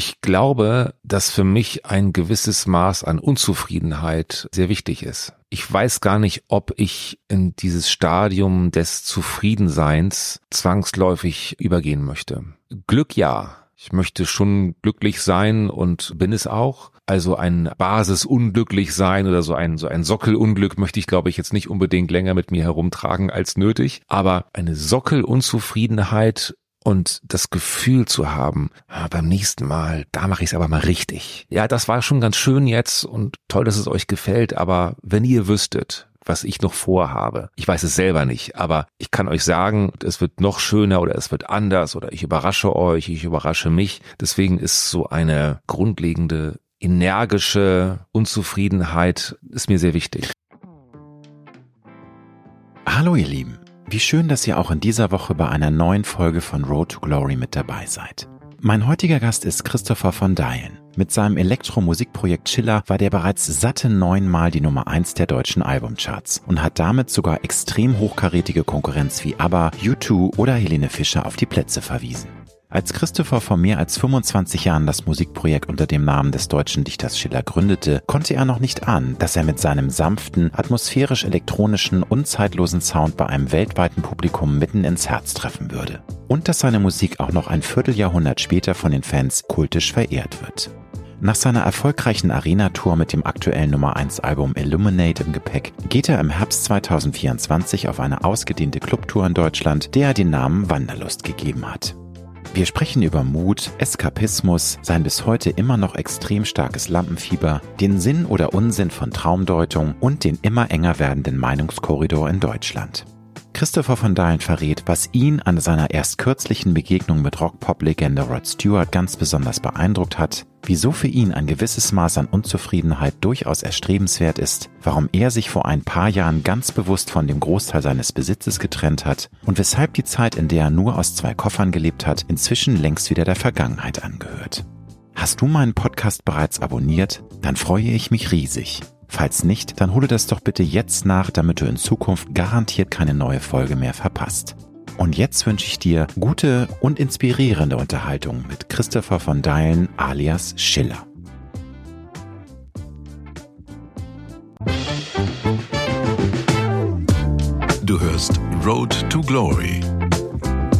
Ich glaube, dass für mich ein gewisses Maß an Unzufriedenheit sehr wichtig ist. Ich weiß gar nicht, ob ich in dieses Stadium des Zufriedenseins zwangsläufig übergehen möchte. Glück ja. Ich möchte schon glücklich sein und bin es auch. Also ein Basisunglücklich sein oder so ein, so ein Sockelunglück möchte ich, glaube ich, jetzt nicht unbedingt länger mit mir herumtragen als nötig. Aber eine Sockelunzufriedenheit und das Gefühl zu haben, ah, beim nächsten Mal, da mache ich es aber mal richtig. Ja, das war schon ganz schön jetzt und toll, dass es euch gefällt, aber wenn ihr wüsstet, was ich noch vorhabe. Ich weiß es selber nicht, aber ich kann euch sagen, es wird noch schöner oder es wird anders oder ich überrasche euch, ich überrasche mich. Deswegen ist so eine grundlegende energische Unzufriedenheit ist mir sehr wichtig. Hallo ihr Lieben. Wie schön, dass ihr auch in dieser Woche bei einer neuen Folge von Road to Glory mit dabei seid. Mein heutiger Gast ist Christopher von Dyen. Mit seinem Elektromusikprojekt Chiller war der bereits satte neunmal die Nummer eins der deutschen Albumcharts und hat damit sogar extrem hochkarätige Konkurrenz wie ABBA, U2 oder Helene Fischer auf die Plätze verwiesen. Als Christopher vor mehr als 25 Jahren das Musikprojekt unter dem Namen des deutschen Dichters Schiller gründete, konnte er noch nicht ahnen, dass er mit seinem sanften, atmosphärisch-elektronischen und zeitlosen Sound bei einem weltweiten Publikum mitten ins Herz treffen würde. Und dass seine Musik auch noch ein Vierteljahrhundert später von den Fans kultisch verehrt wird. Nach seiner erfolgreichen Arena-Tour mit dem aktuellen Nummer 1 Album Illuminate im Gepäck geht er im Herbst 2024 auf eine ausgedehnte Clubtour in Deutschland, der er den Namen Wanderlust gegeben hat. Wir sprechen über Mut, Eskapismus, sein bis heute immer noch extrem starkes Lampenfieber, den Sinn oder Unsinn von Traumdeutung und den immer enger werdenden Meinungskorridor in Deutschland. Christopher von Dahlen verrät, was ihn an seiner erst kürzlichen Begegnung mit Rock-Pop-Legende Rod Stewart ganz besonders beeindruckt hat, wieso für ihn ein gewisses Maß an Unzufriedenheit durchaus erstrebenswert ist, warum er sich vor ein paar Jahren ganz bewusst von dem Großteil seines Besitzes getrennt hat und weshalb die Zeit, in der er nur aus zwei Koffern gelebt hat, inzwischen längst wieder der Vergangenheit angehört. Hast du meinen Podcast bereits abonniert? Dann freue ich mich riesig. Falls nicht, dann hole das doch bitte jetzt nach, damit du in Zukunft garantiert keine neue Folge mehr verpasst. Und jetzt wünsche ich dir gute und inspirierende Unterhaltung mit Christopher von Deilen alias Schiller. Du hörst Road to Glory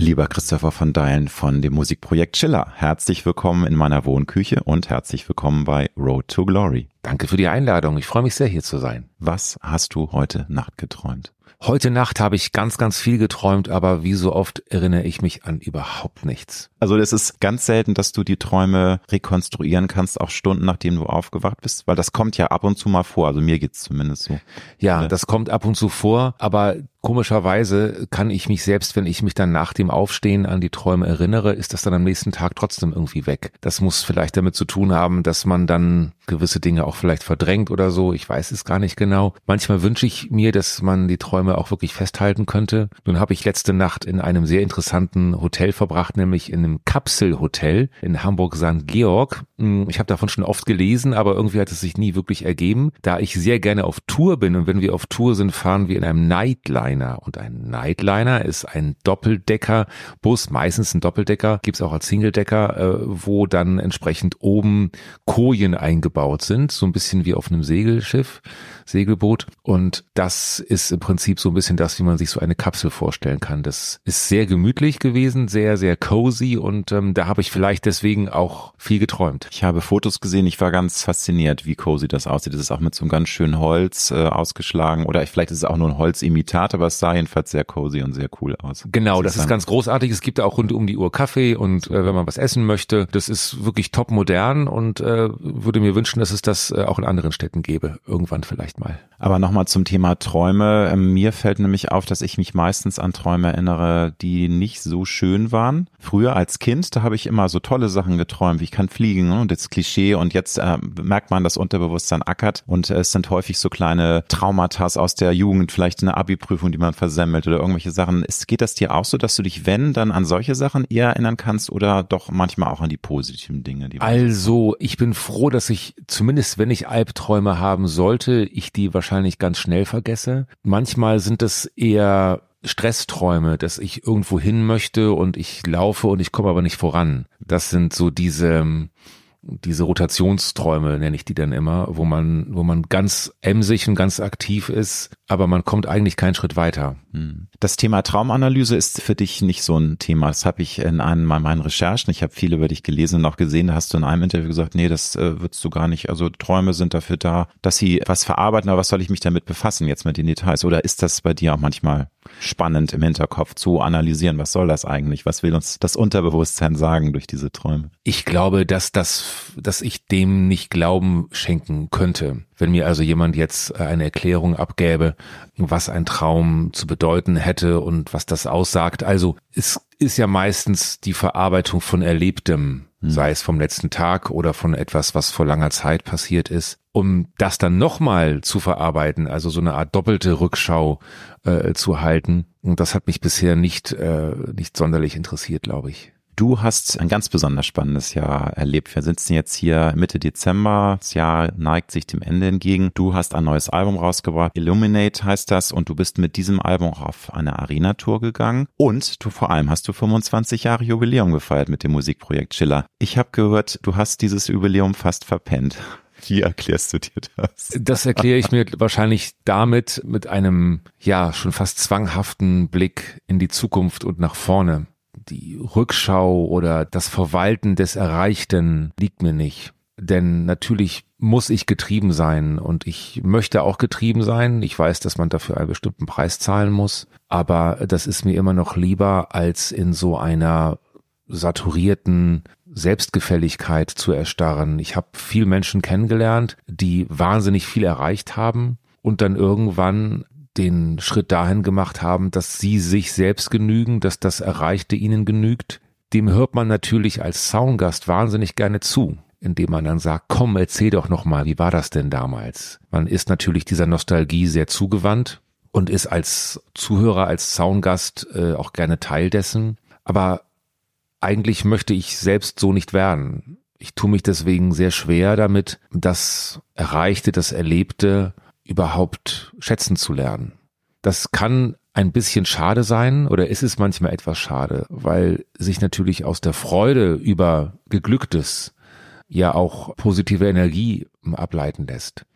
Lieber Christopher von Deilen von dem Musikprojekt Chiller, herzlich willkommen in meiner Wohnküche und herzlich willkommen bei Road to Glory. Danke für die Einladung. Ich freue mich sehr, hier zu sein. Was hast du heute Nacht geträumt? Heute Nacht habe ich ganz, ganz viel geträumt, aber wie so oft erinnere ich mich an überhaupt nichts. Also es ist ganz selten, dass du die Träume rekonstruieren kannst, auch Stunden nachdem du aufgewacht bist, weil das kommt ja ab und zu mal vor. Also mir geht's zumindest so. Ja, das kommt ab und zu vor, aber Komischerweise kann ich mich selbst, wenn ich mich dann nach dem Aufstehen an die Träume erinnere, ist das dann am nächsten Tag trotzdem irgendwie weg. Das muss vielleicht damit zu tun haben, dass man dann gewisse Dinge auch vielleicht verdrängt oder so. Ich weiß es gar nicht genau. Manchmal wünsche ich mir, dass man die Träume auch wirklich festhalten könnte. Nun habe ich letzte Nacht in einem sehr interessanten Hotel verbracht, nämlich in einem Kapselhotel in Hamburg St. Georg. Hm, ich habe davon schon oft gelesen, aber irgendwie hat es sich nie wirklich ergeben. Da ich sehr gerne auf Tour bin und wenn wir auf Tour sind, fahren wir in einem Nightline Nightliner. Und ein Nightliner ist ein Doppeldeckerbus, meistens ein Doppeldecker, gibt's auch als Singledecker, äh, wo dann entsprechend oben Kojen eingebaut sind, so ein bisschen wie auf einem Segelschiff. Segelboot. Und das ist im Prinzip so ein bisschen das, wie man sich so eine Kapsel vorstellen kann. Das ist sehr gemütlich gewesen, sehr, sehr cozy und ähm, da habe ich vielleicht deswegen auch viel geträumt. Ich habe Fotos gesehen, ich war ganz fasziniert, wie cozy das aussieht. Das ist auch mit so einem ganz schönen Holz äh, ausgeschlagen oder vielleicht ist es auch nur ein Holzimitat, aber es sah jedenfalls sehr cozy und sehr cool aus. Genau, das ist ganz großartig. Es gibt auch rund um die Uhr Kaffee und äh, wenn man was essen möchte, das ist wirklich top modern und äh, würde mir wünschen, dass es das äh, auch in anderen Städten gäbe, irgendwann vielleicht mal. Aber nochmal zum Thema Träume. Ähm, mir fällt nämlich auf, dass ich mich meistens an Träume erinnere, die nicht so schön waren. Früher als Kind, da habe ich immer so tolle Sachen geträumt, wie ich kann fliegen ne? und das Klischee und jetzt äh, merkt man, das Unterbewusstsein ackert und äh, es sind häufig so kleine Traumata aus der Jugend, vielleicht eine Abi-Prüfung, die man versemmelt oder irgendwelche Sachen. Ist, geht das dir auch so, dass du dich, wenn, dann an solche Sachen eher erinnern kannst oder doch manchmal auch an die positiven Dinge? Die also, ich bin froh, dass ich zumindest, wenn ich Albträume haben sollte, ich die wahrscheinlich ganz schnell vergesse. Manchmal sind es eher Stressträume, dass ich irgendwo hin möchte und ich laufe und ich komme aber nicht voran. Das sind so diese diese Rotationsträume nenne ich die dann immer, wo man, wo man ganz emsig und ganz aktiv ist, aber man kommt eigentlich keinen Schritt weiter. Hm. Das Thema Traumanalyse ist für dich nicht so ein Thema. Das habe ich in einem meinen Recherchen, ich habe viel über dich gelesen und auch gesehen, da hast du in einem Interview gesagt, nee, das äh, würdest du gar nicht. Also Träume sind dafür da, dass sie was verarbeiten, aber was soll ich mich damit befassen jetzt mit den Details? Oder ist das bei dir auch manchmal spannend im Hinterkopf zu analysieren, was soll das eigentlich? Was will uns das Unterbewusstsein sagen durch diese Träume? Ich glaube, dass das, dass ich dem nicht Glauben schenken könnte. Wenn mir also jemand jetzt eine Erklärung abgäbe, was ein Traum zu bedeuten hätte und was das aussagt. Also es ist ja meistens die Verarbeitung von Erlebtem, hm. sei es vom letzten Tag oder von etwas, was vor langer Zeit passiert ist. Um das dann nochmal zu verarbeiten, also so eine Art doppelte Rückschau äh, zu halten, und das hat mich bisher nicht, äh, nicht sonderlich interessiert, glaube ich. Du hast ein ganz besonders spannendes Jahr erlebt. Wir sitzen jetzt hier Mitte Dezember. Das Jahr neigt sich dem Ende entgegen. Du hast ein neues Album rausgebracht. Illuminate heißt das. Und du bist mit diesem Album auf eine Arena-Tour gegangen. Und du vor allem hast du 25 Jahre Jubiläum gefeiert mit dem Musikprojekt Chiller. Ich habe gehört, du hast dieses Jubiläum fast verpennt. Wie erklärst du dir das? Das erkläre ich mir wahrscheinlich damit mit einem, ja, schon fast zwanghaften Blick in die Zukunft und nach vorne die Rückschau oder das Verwalten des Erreichten liegt mir nicht. Denn natürlich muss ich getrieben sein und ich möchte auch getrieben sein. Ich weiß, dass man dafür einen bestimmten Preis zahlen muss, aber das ist mir immer noch lieber, als in so einer saturierten Selbstgefälligkeit zu erstarren. Ich habe viel Menschen kennengelernt, die wahnsinnig viel erreicht haben und dann irgendwann den Schritt dahin gemacht haben, dass sie sich selbst genügen, dass das Erreichte ihnen genügt, dem hört man natürlich als Soundgast wahnsinnig gerne zu, indem man dann sagt, komm, erzähl doch nochmal, wie war das denn damals? Man ist natürlich dieser Nostalgie sehr zugewandt und ist als Zuhörer, als Soundgast äh, auch gerne Teil dessen. Aber eigentlich möchte ich selbst so nicht werden. Ich tue mich deswegen sehr schwer damit, das Erreichte, das Erlebte überhaupt schätzen zu lernen. Das kann ein bisschen schade sein oder ist es manchmal etwas schade, weil sich natürlich aus der Freude über Geglücktes ja auch positive Energie ableiten lässt.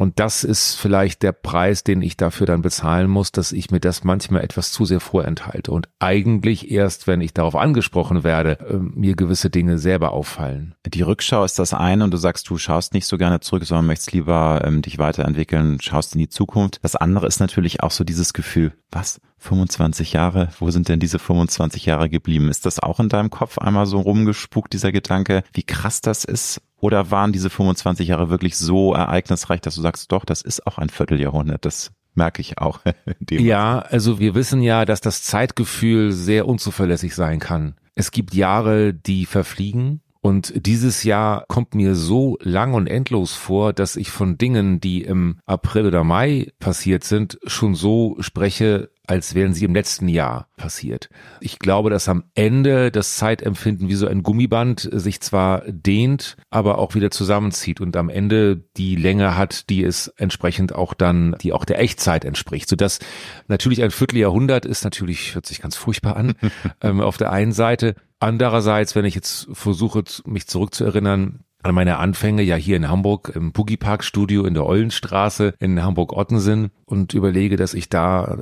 Und das ist vielleicht der Preis, den ich dafür dann bezahlen muss, dass ich mir das manchmal etwas zu sehr vorenthalte und eigentlich erst, wenn ich darauf angesprochen werde, ähm, mir gewisse Dinge selber auffallen. Die Rückschau ist das eine und du sagst, du schaust nicht so gerne zurück, sondern möchtest lieber ähm, dich weiterentwickeln, schaust in die Zukunft. Das andere ist natürlich auch so dieses Gefühl, was? 25 Jahre? Wo sind denn diese 25 Jahre geblieben? Ist das auch in deinem Kopf einmal so rumgespukt, dieser Gedanke, wie krass das ist? Oder waren diese 25 Jahre wirklich so ereignisreich, dass du sagst, doch, das ist auch ein Vierteljahrhundert, das merke ich auch. ja, also wir wissen ja, dass das Zeitgefühl sehr unzuverlässig sein kann. Es gibt Jahre, die verfliegen. Und dieses Jahr kommt mir so lang und endlos vor, dass ich von Dingen, die im April oder Mai passiert sind, schon so spreche, als wären sie im letzten Jahr passiert. Ich glaube, dass am Ende das Zeitempfinden wie so ein Gummiband sich zwar dehnt, aber auch wieder zusammenzieht und am Ende die Länge hat, die es entsprechend auch dann, die auch der Echtzeit entspricht. Sodass natürlich ein Vierteljahrhundert ist natürlich, hört sich ganz furchtbar an, ähm, auf der einen Seite. Andererseits, wenn ich jetzt versuche, mich zurückzuerinnern, an meine Anfänge ja hier in Hamburg im Boogie Park Studio in der Eulenstraße in Hamburg-Ottensen und überlege, dass ich da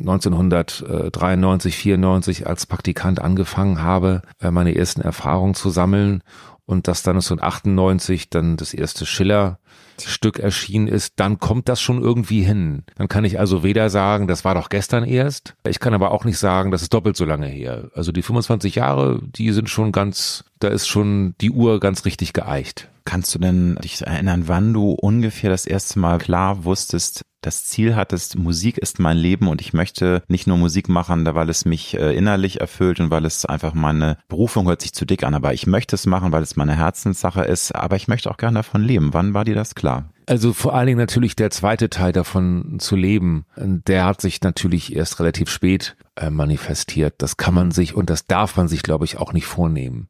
1993, äh, 94 als Praktikant angefangen habe, äh, meine ersten Erfahrungen zu sammeln und dass dann 1998 dann das erste Schiller Stück erschienen ist, dann kommt das schon irgendwie hin. Dann kann ich also weder sagen, das war doch gestern erst. Ich kann aber auch nicht sagen, das ist doppelt so lange her. Also die 25 Jahre, die sind schon ganz, da ist schon die Uhr ganz richtig geeicht. Kannst du denn dich erinnern, wann du ungefähr das erste Mal klar wusstest, das Ziel hattest, Musik ist mein Leben und ich möchte nicht nur Musik machen, weil es mich äh, innerlich erfüllt und weil es einfach meine Berufung hört sich zu dick an, aber ich möchte es machen, weil es meine Herzenssache ist, aber ich möchte auch gerne davon leben. Wann war dir das klar? Also vor allen Dingen natürlich der zweite Teil davon zu leben, der hat sich natürlich erst relativ spät äh, manifestiert. Das kann man sich und das darf man sich, glaube ich, auch nicht vornehmen.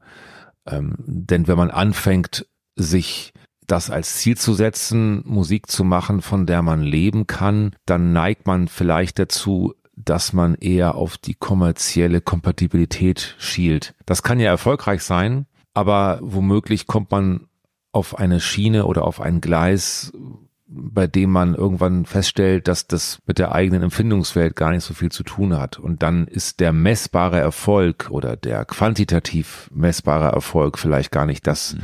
Ähm, denn wenn man anfängt, sich das als Ziel zu setzen, Musik zu machen, von der man leben kann, dann neigt man vielleicht dazu, dass man eher auf die kommerzielle Kompatibilität schielt. Das kann ja erfolgreich sein, aber womöglich kommt man auf eine Schiene oder auf ein Gleis, bei dem man irgendwann feststellt, dass das mit der eigenen Empfindungswelt gar nicht so viel zu tun hat. Und dann ist der messbare Erfolg oder der quantitativ messbare Erfolg vielleicht gar nicht das, mhm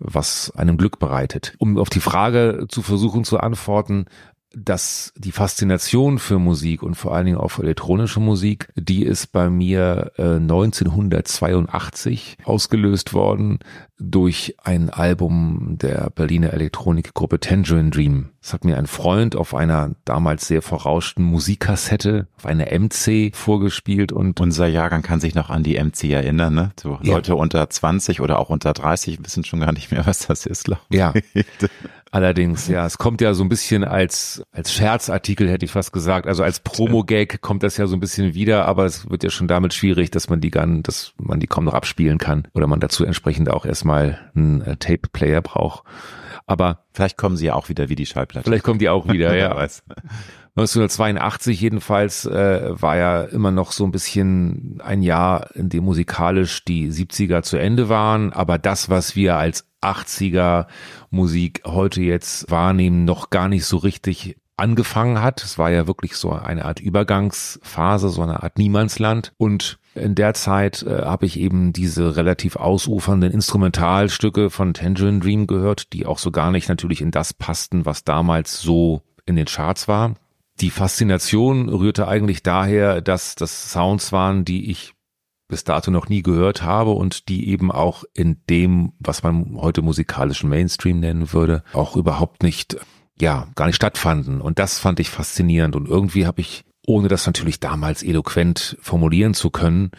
was einem Glück bereitet. Um auf die Frage zu versuchen zu antworten, dass die Faszination für Musik und vor allen Dingen auch für elektronische Musik, die ist bei mir äh, 1982 ausgelöst worden durch ein Album der Berliner Elektronikgruppe Tangerine Dream. Das hat mir ein Freund auf einer damals sehr vorauschten Musikkassette auf eine MC vorgespielt und unser Jahrgang kann sich noch an die MC erinnern, ne? So ja. Leute unter 20 oder auch unter 30 wissen schon gar nicht mehr, was das ist, glaube ich. Ja. Allerdings, ja, es kommt ja so ein bisschen als, als Scherzartikel, hätte ich fast gesagt. Also als Promo-Gag kommt das ja so ein bisschen wieder, aber es wird ja schon damit schwierig, dass man die gar, dass man die kaum noch abspielen kann oder man dazu entsprechend auch erstmal einen äh, Tape-Player braucht. Aber vielleicht kommen sie ja auch wieder wie die Schallplatte. Vielleicht kommen die auch wieder, ja. 1982 jedenfalls äh, war ja immer noch so ein bisschen ein Jahr, in dem musikalisch die 70er zu Ende waren, aber das, was wir als 80er Musik heute jetzt wahrnehmen, noch gar nicht so richtig angefangen hat. Es war ja wirklich so eine Art Übergangsphase, so eine Art Niemandsland. Und in der Zeit äh, habe ich eben diese relativ ausufernden Instrumentalstücke von Tangerine Dream gehört, die auch so gar nicht natürlich in das passten, was damals so in den Charts war. Die Faszination rührte eigentlich daher, dass das Sounds waren, die ich bis dato noch nie gehört habe und die eben auch in dem, was man heute musikalischen Mainstream nennen würde, auch überhaupt nicht, ja, gar nicht stattfanden. Und das fand ich faszinierend. Und irgendwie habe ich, ohne das natürlich damals eloquent formulieren zu können,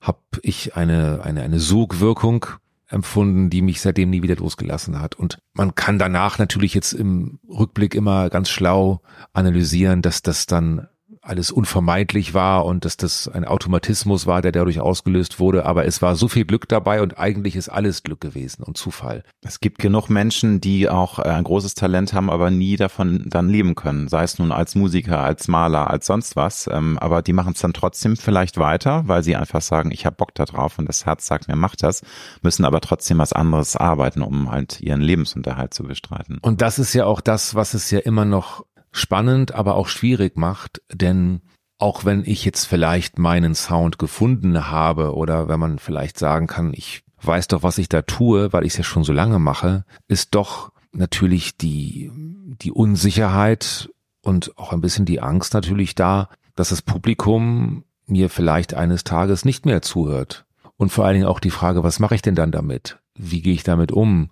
habe ich eine, eine, eine Sogwirkung empfunden, die mich seitdem nie wieder losgelassen hat. Und man kann danach natürlich jetzt im Rückblick immer ganz schlau analysieren, dass das dann alles unvermeidlich war und dass das ein Automatismus war, der dadurch ausgelöst wurde. Aber es war so viel Glück dabei und eigentlich ist alles Glück gewesen und Zufall. Es gibt genug Menschen, die auch äh, ein großes Talent haben, aber nie davon dann leben können. Sei es nun als Musiker, als Maler, als sonst was. Ähm, aber die machen es dann trotzdem vielleicht weiter, weil sie einfach sagen, ich habe Bock da drauf und das Herz sagt mir, mach das, müssen aber trotzdem was anderes arbeiten, um halt ihren Lebensunterhalt zu bestreiten. Und das ist ja auch das, was es ja immer noch spannend, aber auch schwierig macht, denn auch wenn ich jetzt vielleicht meinen Sound gefunden habe oder wenn man vielleicht sagen kann, ich weiß doch, was ich da tue, weil ich es ja schon so lange mache, ist doch natürlich die, die Unsicherheit und auch ein bisschen die Angst natürlich da, dass das Publikum mir vielleicht eines Tages nicht mehr zuhört. Und vor allen Dingen auch die Frage, was mache ich denn dann damit? Wie gehe ich damit um?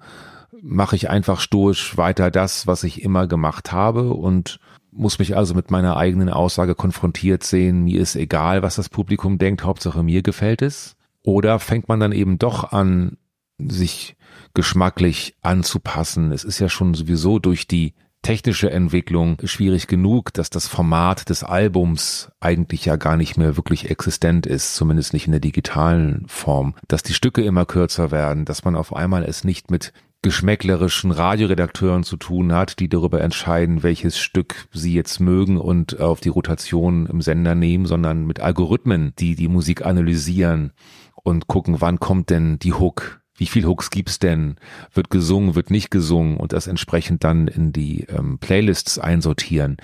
Mache ich einfach stoisch weiter das, was ich immer gemacht habe und muss mich also mit meiner eigenen Aussage konfrontiert sehen, mir ist egal, was das Publikum denkt, Hauptsache mir gefällt es. Oder fängt man dann eben doch an, sich geschmacklich anzupassen. Es ist ja schon sowieso durch die technische Entwicklung schwierig genug, dass das Format des Albums eigentlich ja gar nicht mehr wirklich existent ist, zumindest nicht in der digitalen Form, dass die Stücke immer kürzer werden, dass man auf einmal es nicht mit geschmäcklerischen Radioredakteuren zu tun hat, die darüber entscheiden, welches Stück sie jetzt mögen und auf die Rotation im Sender nehmen, sondern mit Algorithmen, die die Musik analysieren und gucken, wann kommt denn die Hook, wie viel Hooks gibt's denn, wird gesungen, wird nicht gesungen? Und das entsprechend dann in die ähm, Playlists einsortieren.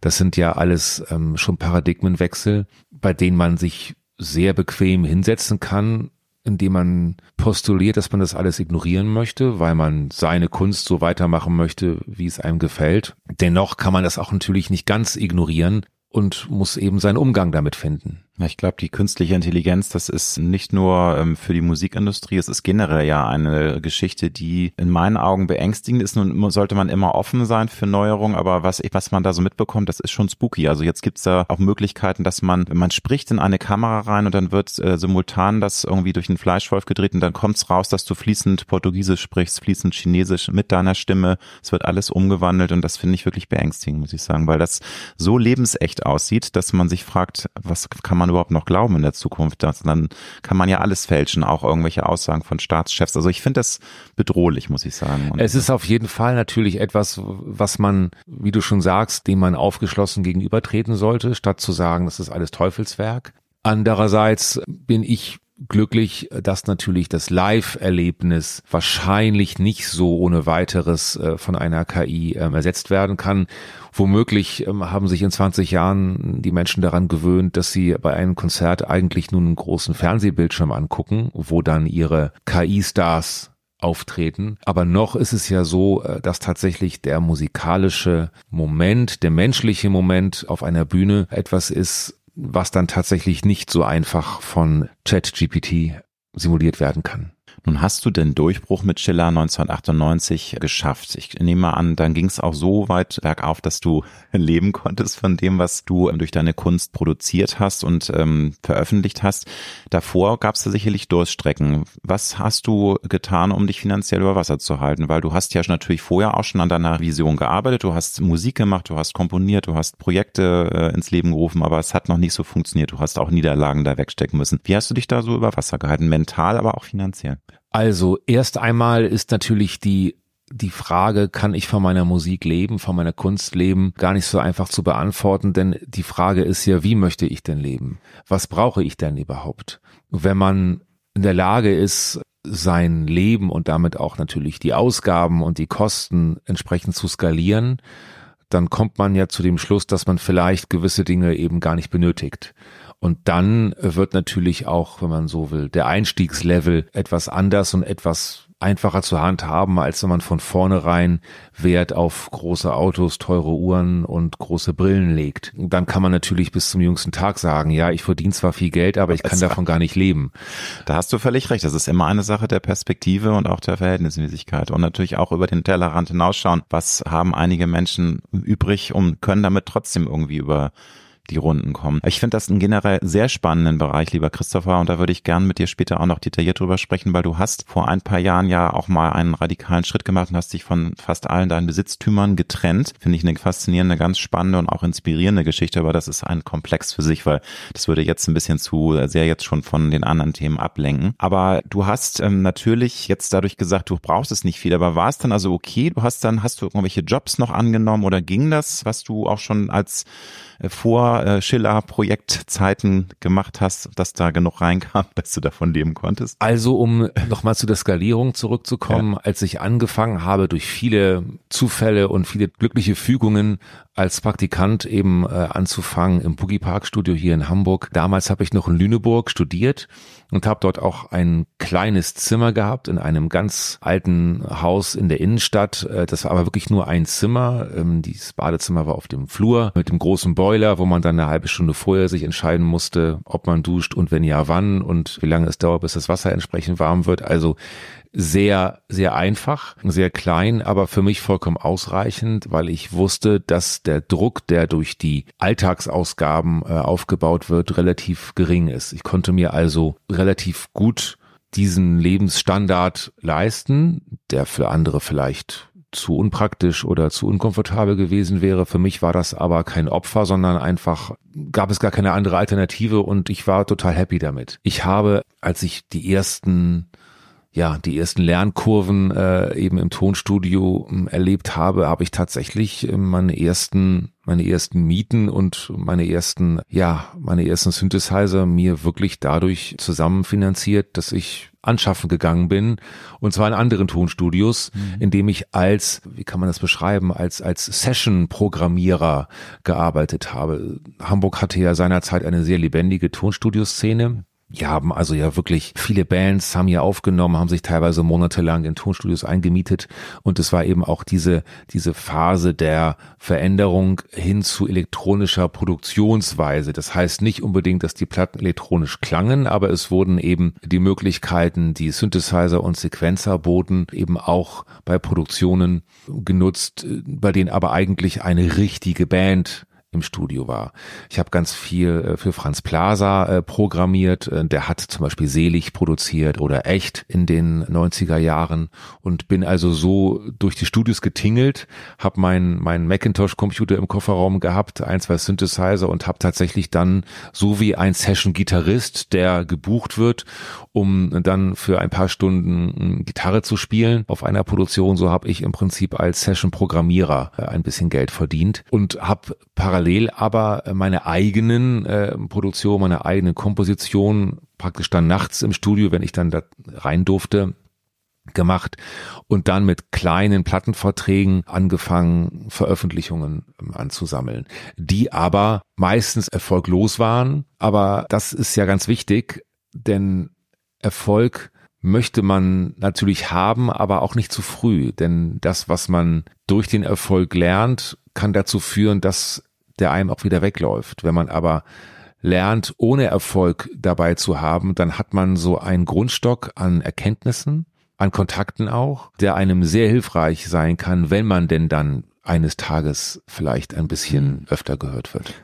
Das sind ja alles ähm, schon Paradigmenwechsel, bei denen man sich sehr bequem hinsetzen kann indem man postuliert, dass man das alles ignorieren möchte, weil man seine Kunst so weitermachen möchte, wie es einem gefällt. Dennoch kann man das auch natürlich nicht ganz ignorieren und muss eben seinen Umgang damit finden. Ich glaube, die künstliche Intelligenz, das ist nicht nur ähm, für die Musikindustrie, es ist generell ja eine Geschichte, die in meinen Augen beängstigend ist. Nun sollte man immer offen sein für Neuerungen, aber was, was man da so mitbekommt, das ist schon spooky. Also jetzt gibt's da auch Möglichkeiten, dass man, man spricht in eine Kamera rein und dann wird äh, simultan das irgendwie durch einen Fleischwolf gedreht und dann kommt's raus, dass du fließend Portugiesisch sprichst, fließend Chinesisch mit deiner Stimme. Es wird alles umgewandelt und das finde ich wirklich beängstigend, muss ich sagen, weil das so lebensecht aussieht, dass man sich fragt, was kann man überhaupt noch glauben in der Zukunft? Das, dann kann man ja alles fälschen, auch irgendwelche Aussagen von Staatschefs. Also ich finde das bedrohlich, muss ich sagen. Und es ist auf jeden Fall natürlich etwas, was man, wie du schon sagst, dem man aufgeschlossen gegenübertreten sollte, statt zu sagen, das ist alles Teufelswerk. Andererseits bin ich glücklich, dass natürlich das Live-Erlebnis wahrscheinlich nicht so ohne weiteres äh, von einer KI ähm, ersetzt werden kann. Womöglich ähm, haben sich in 20 Jahren die Menschen daran gewöhnt, dass sie bei einem Konzert eigentlich nur einen großen Fernsehbildschirm angucken, wo dann ihre KI-Stars auftreten. Aber noch ist es ja so, äh, dass tatsächlich der musikalische Moment, der menschliche Moment auf einer Bühne etwas ist, was dann tatsächlich nicht so einfach von ChatGPT simuliert werden kann. Nun hast du den Durchbruch mit Schiller 1998 geschafft. Ich nehme an, dann ging es auch so weit bergauf, dass du leben konntest von dem, was du durch deine Kunst produziert hast und ähm, veröffentlicht hast. Davor gab es da sicherlich Durststrecken. Was hast du getan, um dich finanziell über Wasser zu halten? Weil du hast ja natürlich vorher auch schon an deiner Vision gearbeitet. Du hast Musik gemacht, du hast komponiert, du hast Projekte äh, ins Leben gerufen, aber es hat noch nicht so funktioniert. Du hast auch Niederlagen da wegstecken müssen. Wie hast du dich da so über Wasser gehalten? Mental, aber auch finanziell? Also erst einmal ist natürlich die die Frage, kann ich von meiner Musik leben, von meiner Kunst leben, gar nicht so einfach zu beantworten, denn die Frage ist ja, wie möchte ich denn leben? Was brauche ich denn überhaupt? Wenn man in der Lage ist, sein Leben und damit auch natürlich die Ausgaben und die Kosten entsprechend zu skalieren, dann kommt man ja zu dem Schluss, dass man vielleicht gewisse Dinge eben gar nicht benötigt. Und dann wird natürlich auch, wenn man so will, der Einstiegslevel etwas anders und etwas einfacher zu handhaben, als wenn man von vornherein Wert auf große Autos, teure Uhren und große Brillen legt. dann kann man natürlich bis zum jüngsten Tag sagen, ja, ich verdiene zwar viel Geld, aber ich kann davon gar nicht leben. Da hast du völlig recht. Das ist immer eine Sache der Perspektive und auch der Verhältnismäßigkeit und natürlich auch über den Tellerrand hinausschauen. Was haben einige Menschen übrig und können damit trotzdem irgendwie über die Runden kommen. Ich finde das einen generell sehr spannenden Bereich, lieber Christopher, und da würde ich gern mit dir später auch noch detailliert drüber sprechen, weil du hast vor ein paar Jahren ja auch mal einen radikalen Schritt gemacht und hast dich von fast allen deinen Besitztümern getrennt. Finde ich eine faszinierende, ganz spannende und auch inspirierende Geschichte, aber das ist ein Komplex für sich, weil das würde jetzt ein bisschen zu sehr jetzt schon von den anderen Themen ablenken. Aber du hast ähm, natürlich jetzt dadurch gesagt, du brauchst es nicht viel, aber war es dann also okay? Du hast dann, hast du irgendwelche Jobs noch angenommen oder ging das, was du auch schon als äh, vor äh, Schiller-Projektzeiten gemacht hast, dass da genug reinkam, dass du davon leben konntest? Also um nochmal zu der Skalierung zurückzukommen, ja. als ich angefangen habe, durch viele Zufälle und viele glückliche Fügungen als Praktikant eben äh, anzufangen im Boogie Park Studio hier in Hamburg. Damals habe ich noch in Lüneburg studiert und habe dort auch ein kleines Zimmer gehabt in einem ganz alten Haus in der Innenstadt. Äh, das war aber wirklich nur ein Zimmer. Ähm, dieses Badezimmer war auf dem Flur mit dem großen Boiler, wo man dann eine halbe Stunde vorher sich entscheiden musste, ob man duscht und wenn ja, wann und wie lange es dauert, bis das Wasser entsprechend warm wird. Also sehr, sehr einfach, sehr klein, aber für mich vollkommen ausreichend, weil ich wusste, dass der Druck, der durch die Alltagsausgaben äh, aufgebaut wird, relativ gering ist. Ich konnte mir also relativ gut diesen Lebensstandard leisten, der für andere vielleicht zu unpraktisch oder zu unkomfortabel gewesen wäre. Für mich war das aber kein Opfer, sondern einfach gab es gar keine andere Alternative und ich war total happy damit. Ich habe, als ich die ersten ja, die ersten Lernkurven äh, eben im Tonstudio äh, erlebt habe, habe ich tatsächlich äh, meine ersten, meine ersten Mieten und meine ersten, ja, meine ersten Synthesizer mir wirklich dadurch zusammenfinanziert, dass ich anschaffen gegangen bin und zwar in anderen Tonstudios, mhm. in dem ich als, wie kann man das beschreiben, als, als Session-Programmierer gearbeitet habe. Hamburg hatte ja seinerzeit eine sehr lebendige Tonstudioszene Die haben also ja wirklich viele Bands haben hier aufgenommen, haben sich teilweise monatelang in Tonstudios eingemietet und es war eben auch diese diese Phase der Veränderung hin zu elektronischer Produktionsweise. Das heißt nicht unbedingt, dass die Platten elektronisch klangen, aber es wurden eben die Möglichkeiten, die Synthesizer und Sequenzer boten, eben auch bei Produktionen genutzt, bei denen aber eigentlich eine richtige Band im Studio war. Ich habe ganz viel äh, für Franz Plaza äh, programmiert. Äh, der hat zum Beispiel Selig produziert oder Echt in den 90er Jahren und bin also so durch die Studios getingelt, habe meinen mein Macintosh-Computer im Kofferraum gehabt, ein, zwei Synthesizer und habe tatsächlich dann so wie ein Session-Gitarrist, der gebucht wird, um dann für ein paar Stunden Gitarre zu spielen auf einer Produktion, so habe ich im Prinzip als Session-Programmierer ein bisschen Geld verdient und habe parallel parallel aber meine eigenen äh, Produktion, meine eigene Komposition praktisch dann nachts im Studio, wenn ich dann da rein durfte, gemacht und dann mit kleinen Plattenverträgen angefangen, Veröffentlichungen ähm, anzusammeln, die aber meistens erfolglos waren. Aber das ist ja ganz wichtig, denn Erfolg möchte man natürlich haben, aber auch nicht zu früh, denn das, was man durch den Erfolg lernt, kann dazu führen, dass der einem auch wieder wegläuft. Wenn man aber lernt, ohne Erfolg dabei zu haben, dann hat man so einen Grundstock an Erkenntnissen, an Kontakten auch, der einem sehr hilfreich sein kann, wenn man denn dann eines Tages vielleicht ein bisschen öfter gehört wird.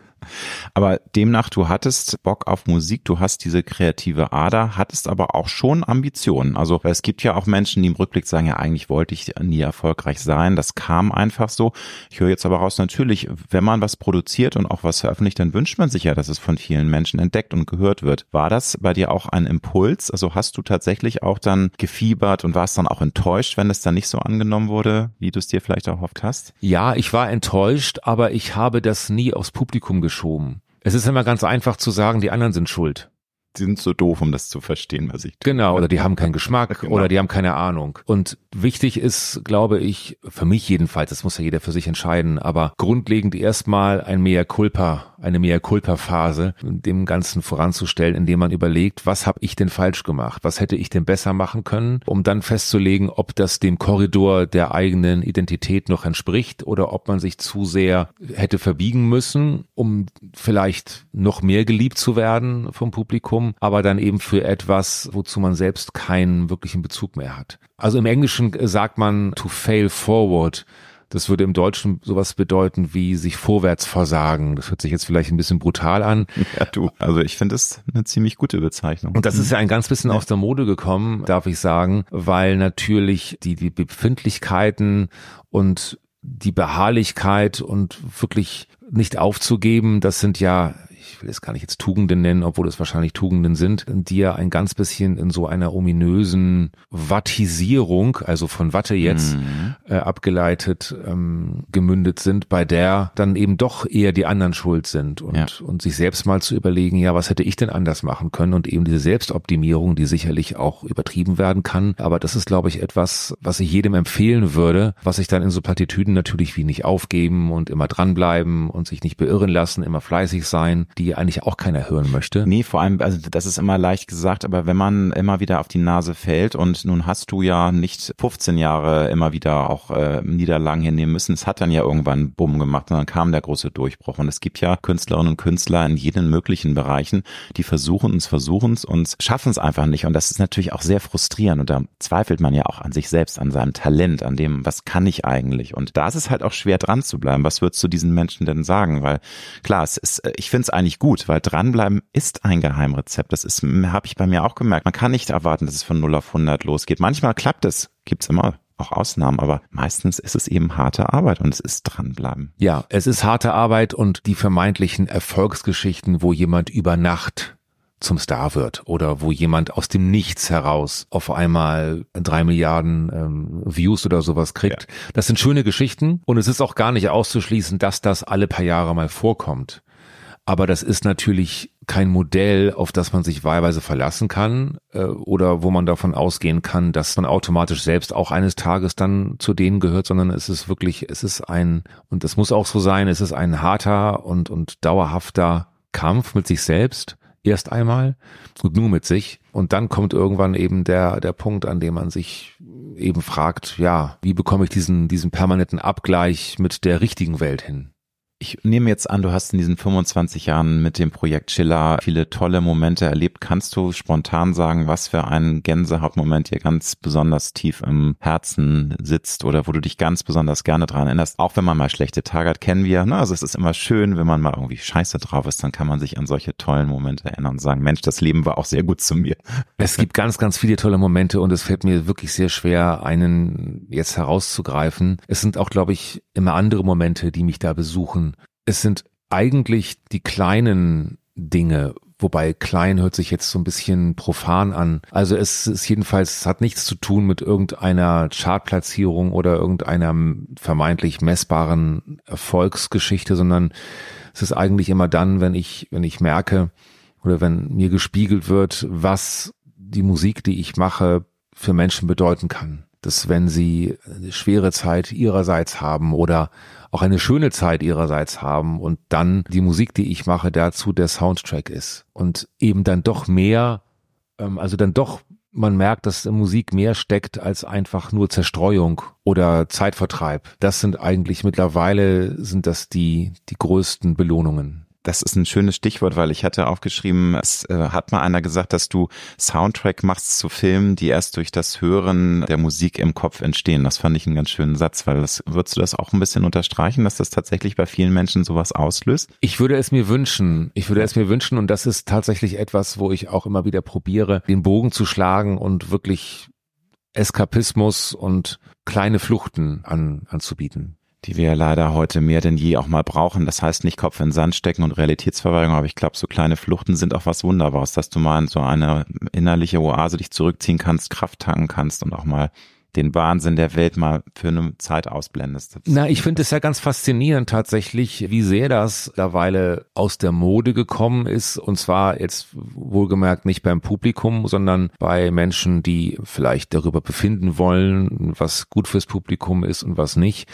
Aber demnach, du hattest Bock auf Musik, du hast diese kreative Ader, hattest aber auch schon Ambitionen. Also es gibt ja auch Menschen, die im Rückblick sagen, ja, eigentlich wollte ich nie erfolgreich sein. Das kam einfach so. Ich höre jetzt aber raus, natürlich, wenn man was produziert und auch was veröffentlicht, dann wünscht man sich ja, dass es von vielen Menschen entdeckt und gehört wird. War das bei dir auch ein Impuls? Also hast du tatsächlich auch dann gefiebert und warst dann auch enttäuscht, wenn es dann nicht so angenommen wurde, wie du es dir vielleicht erhofft hast? Ja, ich war enttäuscht, aber ich habe das nie aufs Publikum geschoben. Es ist immer ganz einfach zu sagen, die anderen sind schuld die sind so doof, um das zu verstehen, was ich tue. Genau, oder die haben keinen Geschmack genau. oder die haben keine Ahnung. Und wichtig ist, glaube ich, für mich jedenfalls, das muss ja jeder für sich entscheiden, aber grundlegend erstmal ein Mea culpa, eine Mea culpa Phase, dem Ganzen voranzustellen, indem man überlegt, was habe ich denn falsch gemacht? Was hätte ich denn besser machen können, um dann festzulegen, ob das dem Korridor der eigenen Identität noch entspricht oder ob man sich zu sehr hätte verbiegen müssen, um vielleicht noch mehr geliebt zu werden vom Publikum aber dann eben für etwas, wozu man selbst keinen wirklichen Bezug mehr hat. Also im Englischen sagt man to fail forward. Das würde im Deutschen sowas bedeuten wie sich vorwärts versagen. Das hört sich jetzt vielleicht ein bisschen brutal an. Ja, du. Also ich finde es eine ziemlich gute Bezeichnung. Und das ist ja ein ganz bisschen aus der Mode gekommen, darf ich sagen, weil natürlich die, die Befindlichkeiten und die Beharrlichkeit und wirklich nicht aufzugeben, das sind ja ich will es gar nicht jetzt Tugenden nennen, obwohl es wahrscheinlich Tugenden sind, die ja ein ganz bisschen in so einer ominösen Wattisierung, also von Watte jetzt mhm. äh, abgeleitet, ähm, gemündet sind, bei der dann eben doch eher die anderen schuld sind und, ja. und sich selbst mal zu überlegen, ja, was hätte ich denn anders machen können und eben diese Selbstoptimierung, die sicherlich auch übertrieben werden kann. Aber das ist, glaube ich, etwas, was ich jedem empfehlen würde, was ich dann in so Plattitüden natürlich wie nicht aufgeben und immer dranbleiben und sich nicht beirren lassen, immer fleißig sein, die eigentlich auch keiner hören möchte. Nee, vor allem, also das ist immer leicht gesagt, aber wenn man immer wieder auf die Nase fällt und nun hast du ja nicht 15 Jahre immer wieder auch äh, Niederlagen hinnehmen müssen, es hat dann ja irgendwann Bumm gemacht und dann kam der große Durchbruch. Und es gibt ja Künstlerinnen und Künstler in jeden möglichen Bereichen, die versuchen es, versuchen es und schaffen es einfach nicht. Und das ist natürlich auch sehr frustrierend und da zweifelt man ja auch an sich selbst, an seinem Talent, an dem, was kann ich eigentlich? Und da ist es halt auch schwer dran zu bleiben. Was würdest du diesen Menschen denn sagen? Weil klar, es ist, äh, ich finde es eigentlich eigentlich gut, weil dranbleiben ist ein Geheimrezept. Das ist, habe ich bei mir auch gemerkt. Man kann nicht erwarten, dass es von 0 auf 100 losgeht. Manchmal klappt es, gibt's immer auch Ausnahmen, aber meistens ist es eben harte Arbeit und es ist dranbleiben. Ja, es ist harte Arbeit und die vermeintlichen Erfolgsgeschichten, wo jemand über Nacht zum Star wird oder wo jemand aus dem Nichts heraus auf einmal drei Milliarden ähm, Views oder sowas kriegt. Ja. Das sind schöne Geschichten und es ist auch gar nicht auszuschließen, dass das alle paar Jahre mal vorkommt. Aber das ist natürlich kein Modell, auf das man sich wahlweise verlassen kann äh, oder wo man davon ausgehen kann, dass man automatisch selbst auch eines Tages dann zu denen gehört, sondern es ist wirklich, es ist ein, und das muss auch so sein, es ist ein harter und, und dauerhafter Kampf mit sich selbst Erst einmal und nur mit sich. Und dann kommt irgendwann eben der, der Punkt, an dem man sich eben fragt, ja, wie bekomme ich diesen, diesen permanenten Abgleich mit der richtigen Welt hin? Ich nehme jetzt an, du hast in diesen 25 Jahren mit dem Projekt Chiller viele tolle Momente erlebt. Kannst du spontan sagen, was für ein Gänsehautmoment dir ganz besonders tief im Herzen sitzt oder wo du dich ganz besonders gerne dran erinnerst? Auch wenn man mal schlechte Tage hat, kennen wir. Ne? Also es ist immer schön, wenn man mal irgendwie scheiße drauf ist, dann kann man sich an solche tollen Momente erinnern und sagen, Mensch, das Leben war auch sehr gut zu mir. Es gibt ganz, ganz viele tolle Momente und es fällt mir wirklich sehr schwer, einen jetzt herauszugreifen. Es sind auch, glaube ich, immer andere Momente, die mich da besuchen es sind eigentlich die kleinen Dinge, wobei klein hört sich jetzt so ein bisschen profan an. Also es ist jedenfalls, es hat nichts zu tun mit irgendeiner Chartplatzierung oder irgendeiner vermeintlich messbaren Erfolgsgeschichte, sondern es ist eigentlich immer dann, wenn ich, wenn ich merke oder wenn mir gespiegelt wird, was die Musik, die ich mache, für Menschen bedeuten kann. Dass wenn sie eine schwere Zeit ihrerseits haben oder auch eine schöne Zeit ihrerseits haben und dann die Musik, die ich mache, dazu der Soundtrack ist und eben dann doch mehr, ähm, also dann doch man merkt, dass in Musik mehr steckt als einfach nur Zerstreuung oder Zeitvertreib. Das sind eigentlich mittlerweile sind das die die größten Belohnungen. Das ist ein schönes Stichwort, weil ich hatte aufgeschrieben, es äh, hat mal einer gesagt, dass du Soundtrack machst zu Filmen, die erst durch das Hören der Musik im Kopf entstehen. Das fand ich einen ganz schönen Satz, weil das würdest du das auch ein bisschen unterstreichen, dass das tatsächlich bei vielen Menschen sowas auslöst? Ich würde es mir wünschen. Ich würde es mir wünschen und das ist tatsächlich etwas, wo ich auch immer wieder probiere, den Bogen zu schlagen und wirklich Eskapismus und kleine Fluchten an, anzubieten die wir leider heute mehr denn je auch mal brauchen. Das heißt nicht Kopf in den Sand stecken und Realitätsverweigerung, aber ich glaube, so kleine Fluchten sind auch was Wunderbares, dass du mal in so eine innerliche Oase dich zurückziehen kannst, Kraft tanken kannst und auch mal den Wahnsinn der Welt mal für eine Zeit ausblendest. Na, ich finde es ja ganz faszinierend tatsächlich, wie sehr das mittlerweile aus der Mode gekommen ist. Und zwar jetzt wohlgemerkt nicht beim Publikum, sondern bei Menschen, die vielleicht darüber befinden wollen, was gut fürs Publikum ist und was nicht.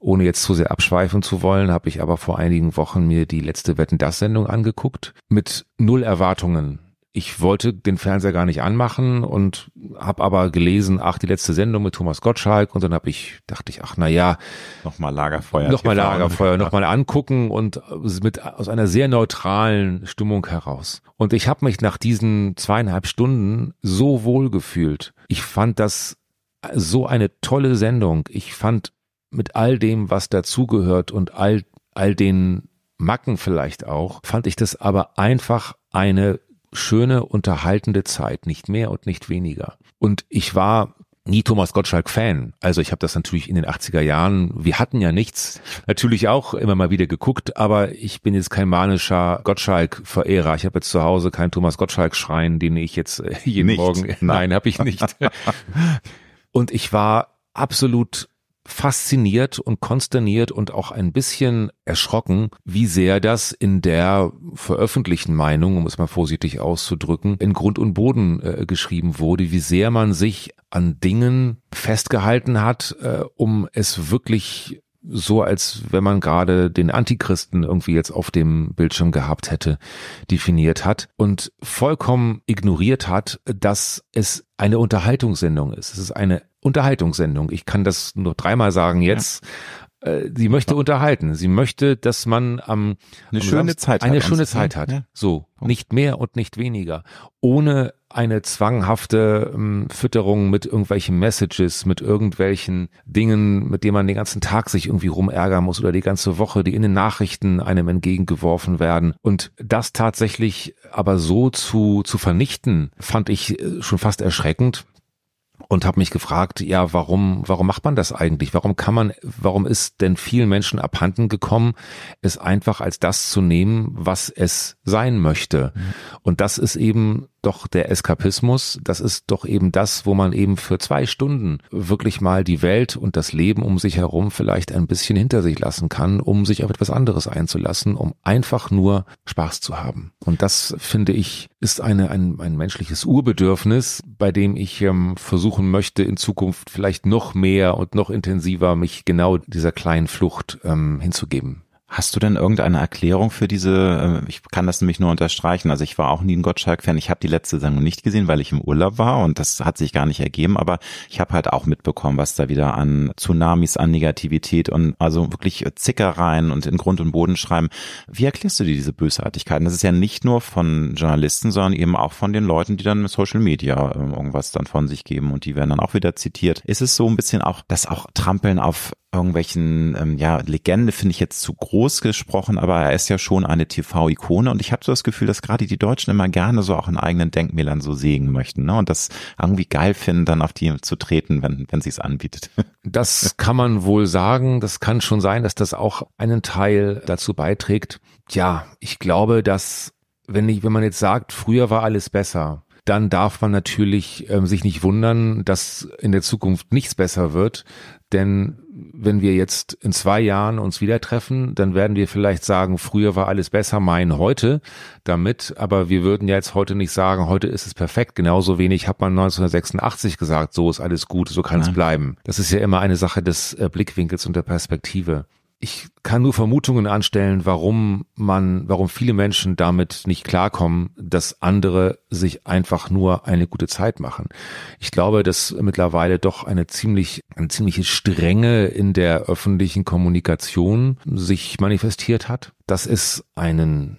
Ohne jetzt zu sehr abschweifen zu wollen, habe ich aber vor einigen Wochen mir die letzte Wetten das Sendung angeguckt mit null Erwartungen. Ich wollte den Fernseher gar nicht anmachen und habe aber gelesen, ach die letzte Sendung mit Thomas Gottschalk und dann habe ich dachte ich, ach na ja, nochmal Lagerfeuer, nochmal Lagerfeuer, nochmal angucken und mit aus einer sehr neutralen Stimmung heraus. Und ich habe mich nach diesen zweieinhalb Stunden so wohl gefühlt. Ich fand das so eine tolle Sendung. Ich fand mit all dem, was dazugehört und all, all den Macken vielleicht auch, fand ich das aber einfach eine schöne, unterhaltende Zeit, nicht mehr und nicht weniger. Und ich war nie Thomas Gottschalk Fan. Also ich habe das natürlich in den 80er Jahren, wir hatten ja nichts, natürlich auch immer mal wieder geguckt, aber ich bin jetzt kein manischer Gottschalk-Verehrer. Ich habe jetzt zu Hause keinen Thomas Gottschalk-Schrein, den ich jetzt äh, jeden nicht. Morgen, nein, habe ich nicht. Und ich war absolut fasziniert und konsterniert und auch ein bisschen erschrocken, wie sehr das in der veröffentlichten Meinung, um es mal vorsichtig auszudrücken, in Grund und Boden äh, geschrieben wurde, wie sehr man sich an Dingen festgehalten hat, äh, um es wirklich so, als wenn man gerade den Antichristen irgendwie jetzt auf dem Bildschirm gehabt hätte, definiert hat und vollkommen ignoriert hat, dass es eine Unterhaltungssendung ist. Es ist eine Unterhaltungssendung. Ich kann das nur dreimal sagen jetzt. Ja. Äh, sie möchte unterhalten. Sie möchte, dass man am eine am schöne Samstag Zeit eine schöne Zeit hat. Ja. So, nicht mehr und nicht weniger, ohne eine zwanghafte ähm, Fütterung mit irgendwelchen Messages, mit irgendwelchen Dingen, mit denen man den ganzen Tag sich irgendwie rumärgern muss oder die ganze Woche, die in den Nachrichten einem entgegengeworfen werden. Und das tatsächlich aber so zu, zu vernichten, fand ich äh, schon fast erschreckend und habe mich gefragt, ja, warum, warum macht man das eigentlich? Warum kann man, warum ist denn vielen Menschen abhanden gekommen, es einfach als das zu nehmen, was es sein möchte? Mhm. Und das ist eben doch der Eskapismus, das ist doch eben das, wo man eben für zwei Stunden wirklich mal die Welt und das Leben um sich herum vielleicht ein bisschen hinter sich lassen kann, um sich auf etwas anderes einzulassen, um einfach nur Spaß zu haben. Und das finde ich ist eine, ein, ein menschliches Urbedürfnis, bei dem ich ähm, versuchen möchte, in Zukunft vielleicht noch mehr und noch intensiver mich genau dieser kleinen Flucht ähm, hinzugeben. Hast du denn irgendeine Erklärung für diese, äh, ich kann das nämlich nur unterstreichen, also ich war auch nie ein Gottschalk-Fan, ich habe die letzte Sendung nicht gesehen, weil ich im Urlaub war und das hat sich gar nicht ergeben, aber ich habe halt auch mitbekommen, was da wieder an Tsunamis, an Negativität und also wirklich Zickereien und in Grund und Boden schreiben. Wie erklärst du dir diese Bösartigkeiten? Das ist ja nicht nur von Journalisten, sondern eben auch von den Leuten, die dann mit Social Media äh, irgendwas dann von sich geben und die werden dann auch wieder zitiert. Ist es so ein bisschen auch, das auch Trampeln auf irgendwelchen, ähm, ja, Legende finde ich jetzt zu groß gesprochen, aber er ist ja schon eine TV-Ikone und ich habe so das Gefühl, dass gerade die Deutschen immer gerne so auch in eigenen Denkmälern so sägen möchten ne? und das irgendwie geil finden, dann auf die zu treten, wenn, wenn sich's anbietet. Das kann man wohl sagen. Das kann schon sein, dass das auch einen Teil dazu beiträgt. Ja, ich glaube, dass wenn ich, wenn man jetzt sagt, früher war alles besser, dann darf man natürlich ähm, sich nicht wundern, dass in der Zukunft nichts besser wird. Denn wenn wir jetzt in zwei Jahren uns wieder treffen, dann werden wir vielleicht sagen, früher war alles besser, meinen heute damit. Aber wir würden ja jetzt heute nicht sagen, heute ist es perfekt. Genauso wenig hat man 1986 gesagt, so ist alles gut, so kann es bleiben. Das ist ja immer eine Sache des äh, Blickwinkels und der Perspektive ich kann nur Vermutungen anstellen, warum man, warum viele Menschen damit nicht klarkommen, dass andere sich einfach nur eine gute Zeit machen. Ich glaube, dass mittlerweile doch eine ziemlich, eine ziemliche Strenge in der öffentlichen Kommunikation sich manifestiert hat, dass es einen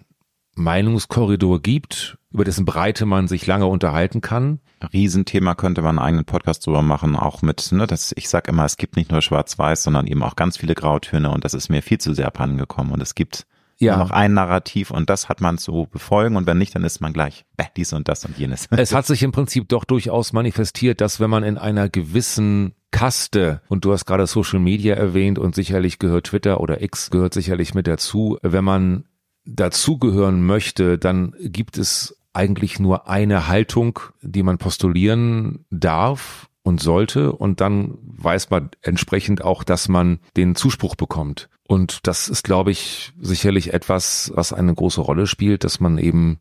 Meinungskorridor gibt, über dessen Breite man sich lange unterhalten kann. Riesenthema könnte man einen eigenen Podcast drüber machen, auch mit, ne, das, ich sag immer, es gibt nicht nur Schwarz-Weiß, sondern eben auch ganz viele Grautöne und das ist mir viel zu sehr abhandengekommen und es gibt ja. noch ein Narrativ und das hat man zu befolgen und wenn nicht, dann ist man gleich bäh, dies und das und jenes. Es hat sich im Prinzip doch durchaus manifestiert, dass wenn man in einer gewissen Kaste, und du hast gerade Social Media erwähnt und sicherlich gehört Twitter oder X gehört sicherlich mit dazu, wenn man dazugehören möchte, dann gibt es eigentlich nur eine Haltung, die man postulieren darf und sollte und dann weiß man entsprechend auch, dass man den Zuspruch bekommt. Und das ist, glaube ich, sicherlich etwas, was eine große Rolle spielt, dass man eben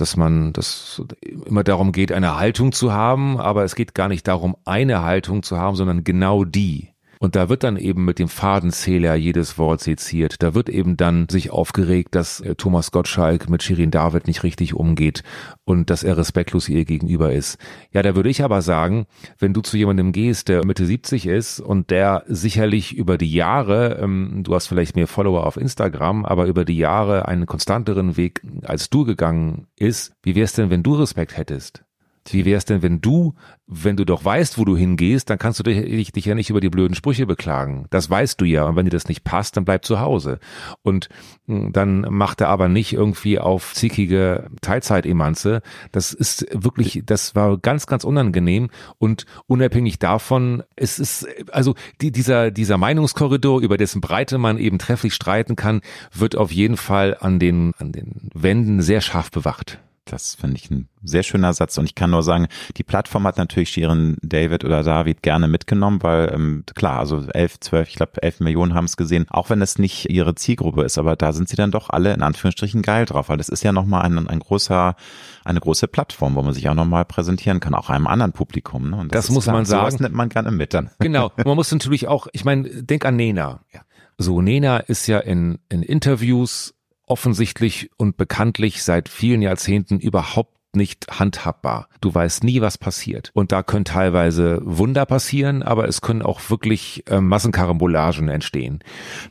dass man das immer darum geht, eine Haltung zu haben, aber es geht gar nicht darum, eine Haltung zu haben, sondern genau die. Und da wird dann eben mit dem Fadenzähler jedes Wort seziert. Da wird eben dann sich aufgeregt, dass äh, Thomas Gottschalk mit Shirin David nicht richtig umgeht und dass er respektlos ihr gegenüber ist. Ja, da würde ich aber sagen, wenn du zu jemandem gehst, der Mitte 70 ist und der sicherlich über die Jahre, ähm, du hast vielleicht mehr Follower auf Instagram, aber über die Jahre einen konstanteren Weg als du gegangen ist, wie wär's denn, wenn du Respekt hättest? Wie wär's denn, wenn du, wenn du doch weißt, wo du hingehst, dann kannst du dich, dich ja nicht über die blöden Sprüche beklagen. Das weißt du ja. Und wenn dir das nicht passt, dann bleib zu Hause. Und hm, dann macht er aber nicht irgendwie auf zickige Teilzeitemanze. Das ist wirklich, das war ganz, ganz unangenehm. Und unabhängig davon, es ist, also die, dieser, dieser Meinungskorridor, über dessen Breite man eben trefflich streiten kann, wird auf jeden Fall an den, an den Wänden sehr scharf bewacht. Das finde ich ein sehr schöner Satz und ich kann nur sagen, die Plattform hat natürlich Shirin David oder David gerne mitgenommen, weil ähm, klar, also elf, zwölf, ich glaube elf Millionen haben es gesehen, auch wenn es nicht ihre Zielgruppe ist, aber da sind sie dann doch alle in Anführungsstrichen geil drauf, weil das ist ja nochmal ein, ein großer, eine große Plattform, wo man sich auch nochmal präsentieren kann, auch einem anderen Publikum. Ne? Und das, das muss klar, man sagen. Das nimmt man gerne mit dann. Genau, man muss natürlich auch, ich meine, denk an Nena. Ja. So, Nena ist ja in, in Interviews offensichtlich und bekanntlich seit vielen Jahrzehnten überhaupt nicht handhabbar. Du weißt nie, was passiert. Und da können teilweise Wunder passieren, aber es können auch wirklich äh, Massenkarambolagen entstehen.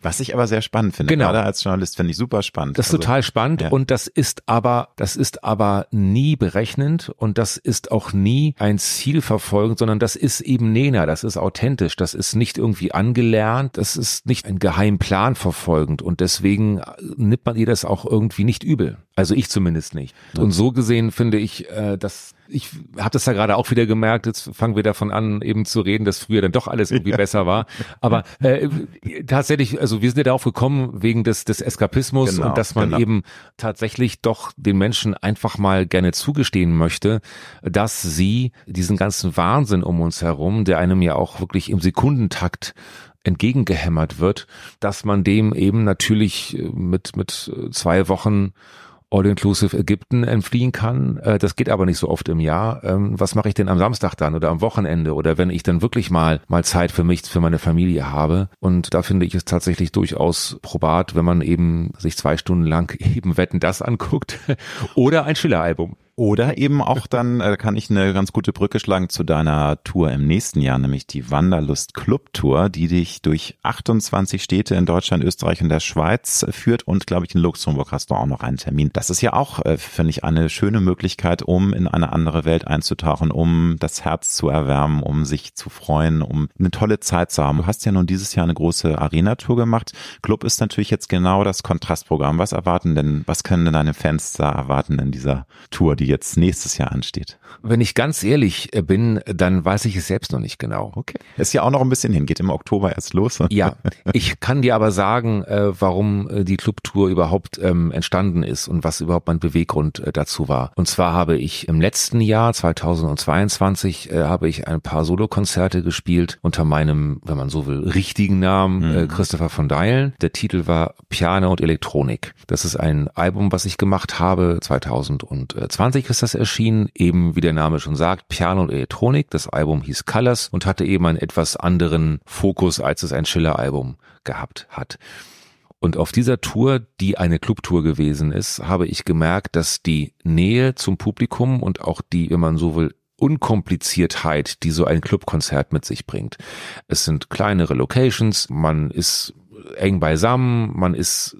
Was ich aber sehr spannend finde. Genau. Gerade als Journalist finde ich super spannend. Das ist also, total spannend ja. und das ist aber, das ist aber nie berechnend und das ist auch nie ein Ziel verfolgend, sondern das ist eben Nena, das ist authentisch, das ist nicht irgendwie angelernt, das ist nicht ein Geheimplan verfolgend und deswegen nimmt man ihr das auch irgendwie nicht übel. Also ich zumindest nicht. Und so gesehen finde ich, äh, dass ich habe das ja gerade auch wieder gemerkt, jetzt fangen wir davon an, eben zu reden, dass früher dann doch alles irgendwie ja. besser war. Aber äh, tatsächlich, also wir sind ja darauf gekommen, wegen des, des Eskapismus genau, und dass man genau. eben tatsächlich doch den Menschen einfach mal gerne zugestehen möchte, dass sie diesen ganzen Wahnsinn um uns herum, der einem ja auch wirklich im Sekundentakt entgegengehämmert wird, dass man dem eben natürlich mit, mit zwei Wochen All-Inclusive Ägypten entfliehen kann. Äh, das geht aber nicht so oft im Jahr. Ähm, was mache ich denn am Samstag dann oder am Wochenende oder wenn ich dann wirklich mal mal Zeit für mich, für meine Familie habe? Und da finde ich es tatsächlich durchaus probat, wenn man eben sich zwei Stunden lang eben Wetten das anguckt oder ein Schiller-Album. Oder eben auch dann äh, kann ich eine ganz gute Brücke schlagen zu deiner Tour im nächsten Jahr, nämlich die Wanderlust Club Tour, die dich durch 28 Städte in Deutschland, Österreich und der Schweiz führt und glaube ich in Luxemburg hast du auch noch einen Termin. Das ist ja auch, äh, finde ich, eine schöne Möglichkeit, um in eine andere Welt einzutauchen, um das Herz zu erwärmen, um sich zu freuen, um eine tolle Zeit zu haben. Du hast ja nun dieses Jahr eine große Arena-Tour gemacht. Club ist natürlich jetzt genau das Kontrastprogramm. Was erwarten denn, was können denn deine Fans da erwarten in dieser Tour, die jetzt nächstes Jahr ansteht? Wenn ich ganz ehrlich äh, bin, dann weiß ich es selbst noch nicht genau. Okay. Ist ja auch noch ein bisschen hin, geht im Oktober erst los. Ja, ich kann dir aber sagen, äh, warum äh, die Clubtour überhaupt ähm, entstanden ist und was überhaupt mein Beweggrund dazu war. Und zwar habe ich im letzten Jahr, 2022, habe ich ein paar Solokonzerte gespielt unter meinem, wenn man so will, richtigen Namen, mhm. Christopher von Deilen. Der Titel war Piano und Elektronik. Das ist ein Album, was ich gemacht habe, 2020 ist das erschienen, eben wie der Name schon sagt, Piano und Elektronik. Das Album hieß Colors und hatte eben einen etwas anderen Fokus, als es ein Schiller-Album gehabt hat. Und auf dieser Tour, die eine Clubtour gewesen ist, habe ich gemerkt, dass die Nähe zum Publikum und auch die, wenn man so will, Unkompliziertheit, die so ein Clubkonzert mit sich bringt. Es sind kleinere Locations, man ist eng beisammen, man ist,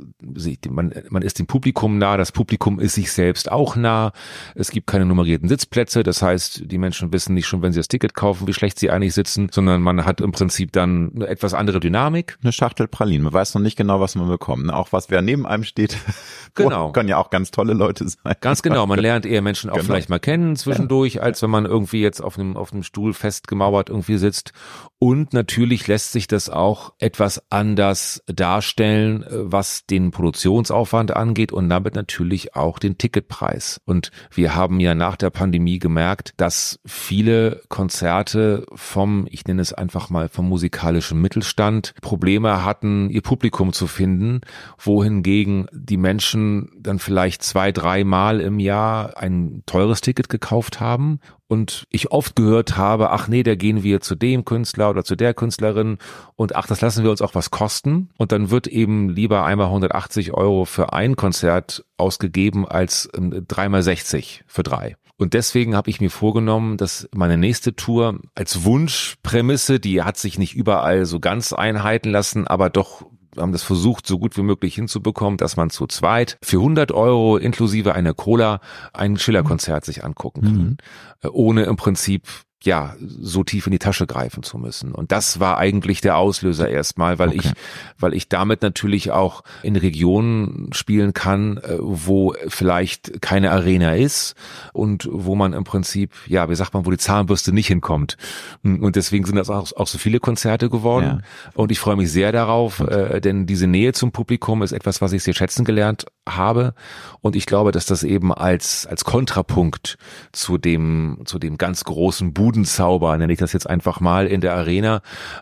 man, man ist dem Publikum nah, das Publikum ist sich selbst auch nah, es gibt keine nummerierten Sitzplätze, das heißt, die Menschen wissen nicht schon, wenn sie das Ticket kaufen, wie schlecht sie eigentlich sitzen, sondern man hat im Prinzip dann eine etwas andere Dynamik. Eine Schachtel Pralinen, man weiß noch nicht genau, was man bekommt, auch was wer neben einem steht. Genau. Können ja auch ganz tolle Leute sein. Ganz genau, man lernt eher Menschen auch genau. vielleicht mal kennen zwischendurch, als wenn man irgendwie jetzt auf einem, auf einem Stuhl festgemauert irgendwie sitzt. Und natürlich lässt sich das auch etwas anders darstellen, äh, was den Produktionsaufwand angeht und damit natürlich auch den Ticketpreis. Und wir haben ja nach der Pandemie gemerkt, dass viele Konzerte vom, ich nenne es einfach mal vom musikalischen Mittelstand, Probleme hatten, ihr Publikum zu finden, wohingegen die Menschen dann vielleicht zwei, dreimal im Jahr ein teures Ticket gekauft haben und ich oft gehört habe, ach nee, da gehen wir zu dem Künstler oder zu der Künstlerin und ach, das lassen wir uns auch was kosten und dann wird eben lieber einmal 180 Euro für ein Konzert ausgegeben als ähm, dreimal 60 für drei. Und deswegen habe ich mir vorgenommen, dass meine nächste Tour als Wunschprämisse, die hat sich nicht überall so ganz einhalten lassen, aber doch haben das versucht, so gut wie möglich hinzubekommen, dass man zu zweit für 100 Euro inklusive einer Cola ein Schillerkonzert sich angucken kann, mhm. Äh, ohne im Prinzip ja, so tief in die Tasche greifen zu müssen. Und das war eigentlich der Auslöser erstmal, weil okay. ich, weil ich damit natürlich auch in Regionen spielen kann, äh, wo vielleicht keine Arena ist und wo man im Prinzip, ja, wie sagt man, wo die Zahnbürste nicht hinkommt. Und deswegen sind das auch, auch so viele Konzerte geworden. Ja. Und ich freue mich sehr darauf, äh, denn diese Nähe zum Publikum ist etwas, was ich sehr schätzen gelernt habe. Und ich glaube, dass das eben als, als Kontrapunkt zu dem, zu dem ganz großen Buch Budenzauber, nenne ich das jetzt einfach mal, in der Arena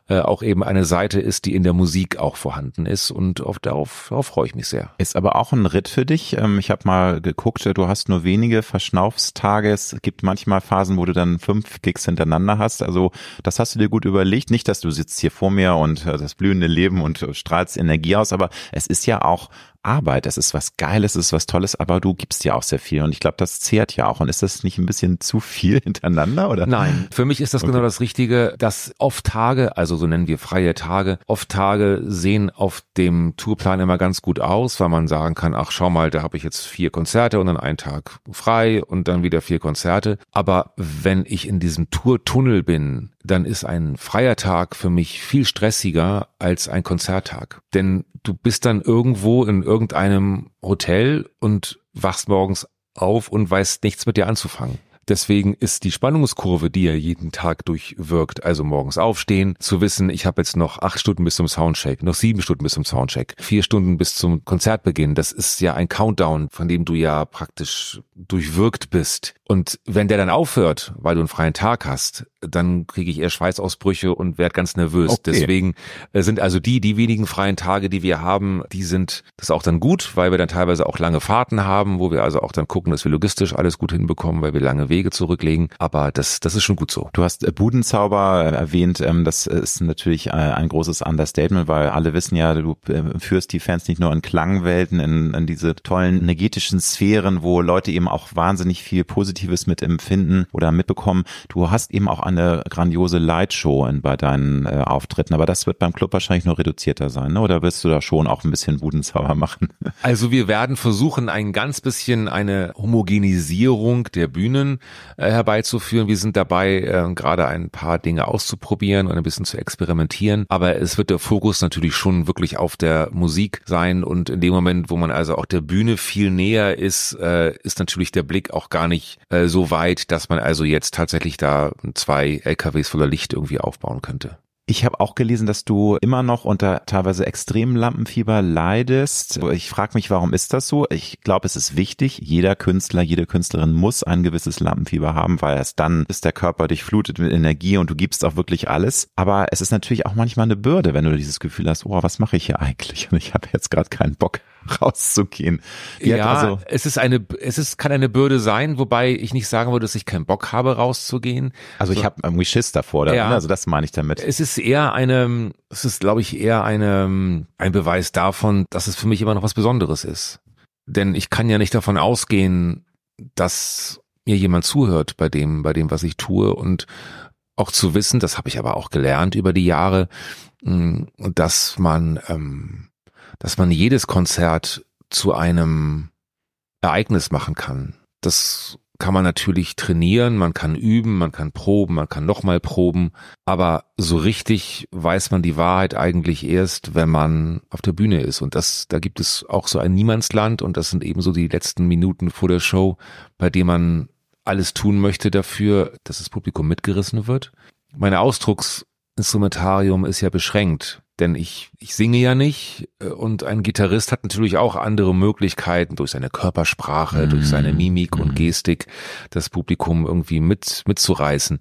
äh, auch eben eine Seite ist, die in der Musik auch vorhanden ist und auf, darauf, darauf freue ich mich sehr. Ist aber auch ein Ritt für dich. Ähm, ich habe mal geguckt, du hast nur wenige Verschnaufstage. Es gibt manchmal Phasen, wo du dann fünf Gigs hintereinander hast. Also das hast du dir gut überlegt. Nicht, dass du sitzt hier vor mir und äh, das blühende Leben und strahlst Energie aus, aber es ist ja auch Arbeit, es ist was Geiles, es ist was Tolles, aber du gibst ja auch sehr viel und ich glaube, das zehrt ja auch. Und ist das nicht ein bisschen zu viel hintereinander oder? Nein, für mich ist das okay. genau das Richtige, dass oft Tage, also so nennen wir freie Tage, oft Tage sehen auf dem Tourplan immer ganz gut aus, weil man sagen kann, ach schau mal, da habe ich jetzt vier Konzerte und dann einen Tag frei und dann wieder vier Konzerte. Aber wenn ich in diesem Tourtunnel bin, dann ist ein freier Tag für mich viel stressiger als ein Konzerttag. Denn du bist dann irgendwo in irgendeinem Hotel und wachst morgens auf und weißt nichts mit dir anzufangen. Deswegen ist die Spannungskurve, die er jeden Tag durchwirkt, also morgens aufstehen, zu wissen, ich habe jetzt noch acht Stunden bis zum Soundcheck, noch sieben Stunden bis zum Soundcheck, vier Stunden bis zum Konzertbeginn. Das ist ja ein Countdown, von dem du ja praktisch durchwirkt bist. Und wenn der dann aufhört, weil du einen freien Tag hast, dann kriege ich eher Schweißausbrüche und werde ganz nervös. Okay. Deswegen äh, sind also die, die wenigen freien Tage, die wir haben, die sind das auch dann gut, weil wir dann teilweise auch lange Fahrten haben, wo wir also auch dann gucken, dass wir logistisch alles gut hinbekommen, weil wir lange Wege zurücklegen. Aber das, das ist schon gut so. Du hast äh, Budenzauber erwähnt. Ähm, das ist natürlich äh, ein großes Understatement, weil alle wissen ja, du führst die Fans nicht nur in Klangwelten, in, in diese tollen energetischen Sphären, wo Leute eben auch wahnsinnig viel Positives mit empfinden oder mitbekommen. Du hast eben auch eine grandiose Lightshow bei deinen äh, Auftritten, aber das wird beim Club wahrscheinlich nur reduzierter sein, ne? oder wirst du da schon auch ein bisschen Budenzauber machen? Also wir werden versuchen, ein ganz bisschen eine Homogenisierung der Bühnen äh, herbeizuführen. Wir sind dabei, äh, gerade ein paar Dinge auszuprobieren und ein bisschen zu experimentieren, aber es wird der Fokus natürlich schon wirklich auf der Musik sein und in dem Moment, wo man also auch der Bühne viel näher ist, äh, ist natürlich der Blick auch gar nicht äh, so weit, dass man also jetzt tatsächlich da zwei LKWs voller Licht irgendwie aufbauen könnte. Ich habe auch gelesen, dass du immer noch unter teilweise extremem Lampenfieber leidest. Ich frage mich, warum ist das so? Ich glaube, es ist wichtig. Jeder Künstler, jede Künstlerin muss ein gewisses Lampenfieber haben, weil erst dann ist der Körper durchflutet mit Energie und du gibst auch wirklich alles. Aber es ist natürlich auch manchmal eine Bürde, wenn du dieses Gefühl hast, oh, was mache ich hier eigentlich? Und ich habe jetzt gerade keinen Bock rauszugehen. Die ja, also es ist eine, es ist, kann eine Bürde sein, wobei ich nicht sagen würde, dass ich keinen Bock habe, rauszugehen. Also so, ich habe irgendwie Schiss davor, ja, also das meine ich damit. Es ist eher eine, es ist, glaube ich, eher eine, ein Beweis davon, dass es für mich immer noch was Besonderes ist. Denn ich kann ja nicht davon ausgehen, dass mir jemand zuhört bei dem, bei dem, was ich tue und auch zu wissen, das habe ich aber auch gelernt über die Jahre, mm, dass man ähm, dass man jedes Konzert zu einem Ereignis machen kann. Das kann man natürlich trainieren, man kann üben, man kann proben, man kann nochmal proben, aber so richtig weiß man die Wahrheit eigentlich erst, wenn man auf der Bühne ist. Und das, da gibt es auch so ein Niemandsland und das sind eben so die letzten Minuten vor der Show, bei dem man alles tun möchte dafür, dass das Publikum mitgerissen wird. Meine Ausdrucksinstrumentarium ist ja beschränkt denn ich, ich singe ja nicht äh, und ein Gitarrist hat natürlich auch andere Möglichkeiten durch seine Körpersprache, mm. durch seine mhm. Mimik mm. und mhm. Gestik das Publikum irgendwie mit, mitzureißen.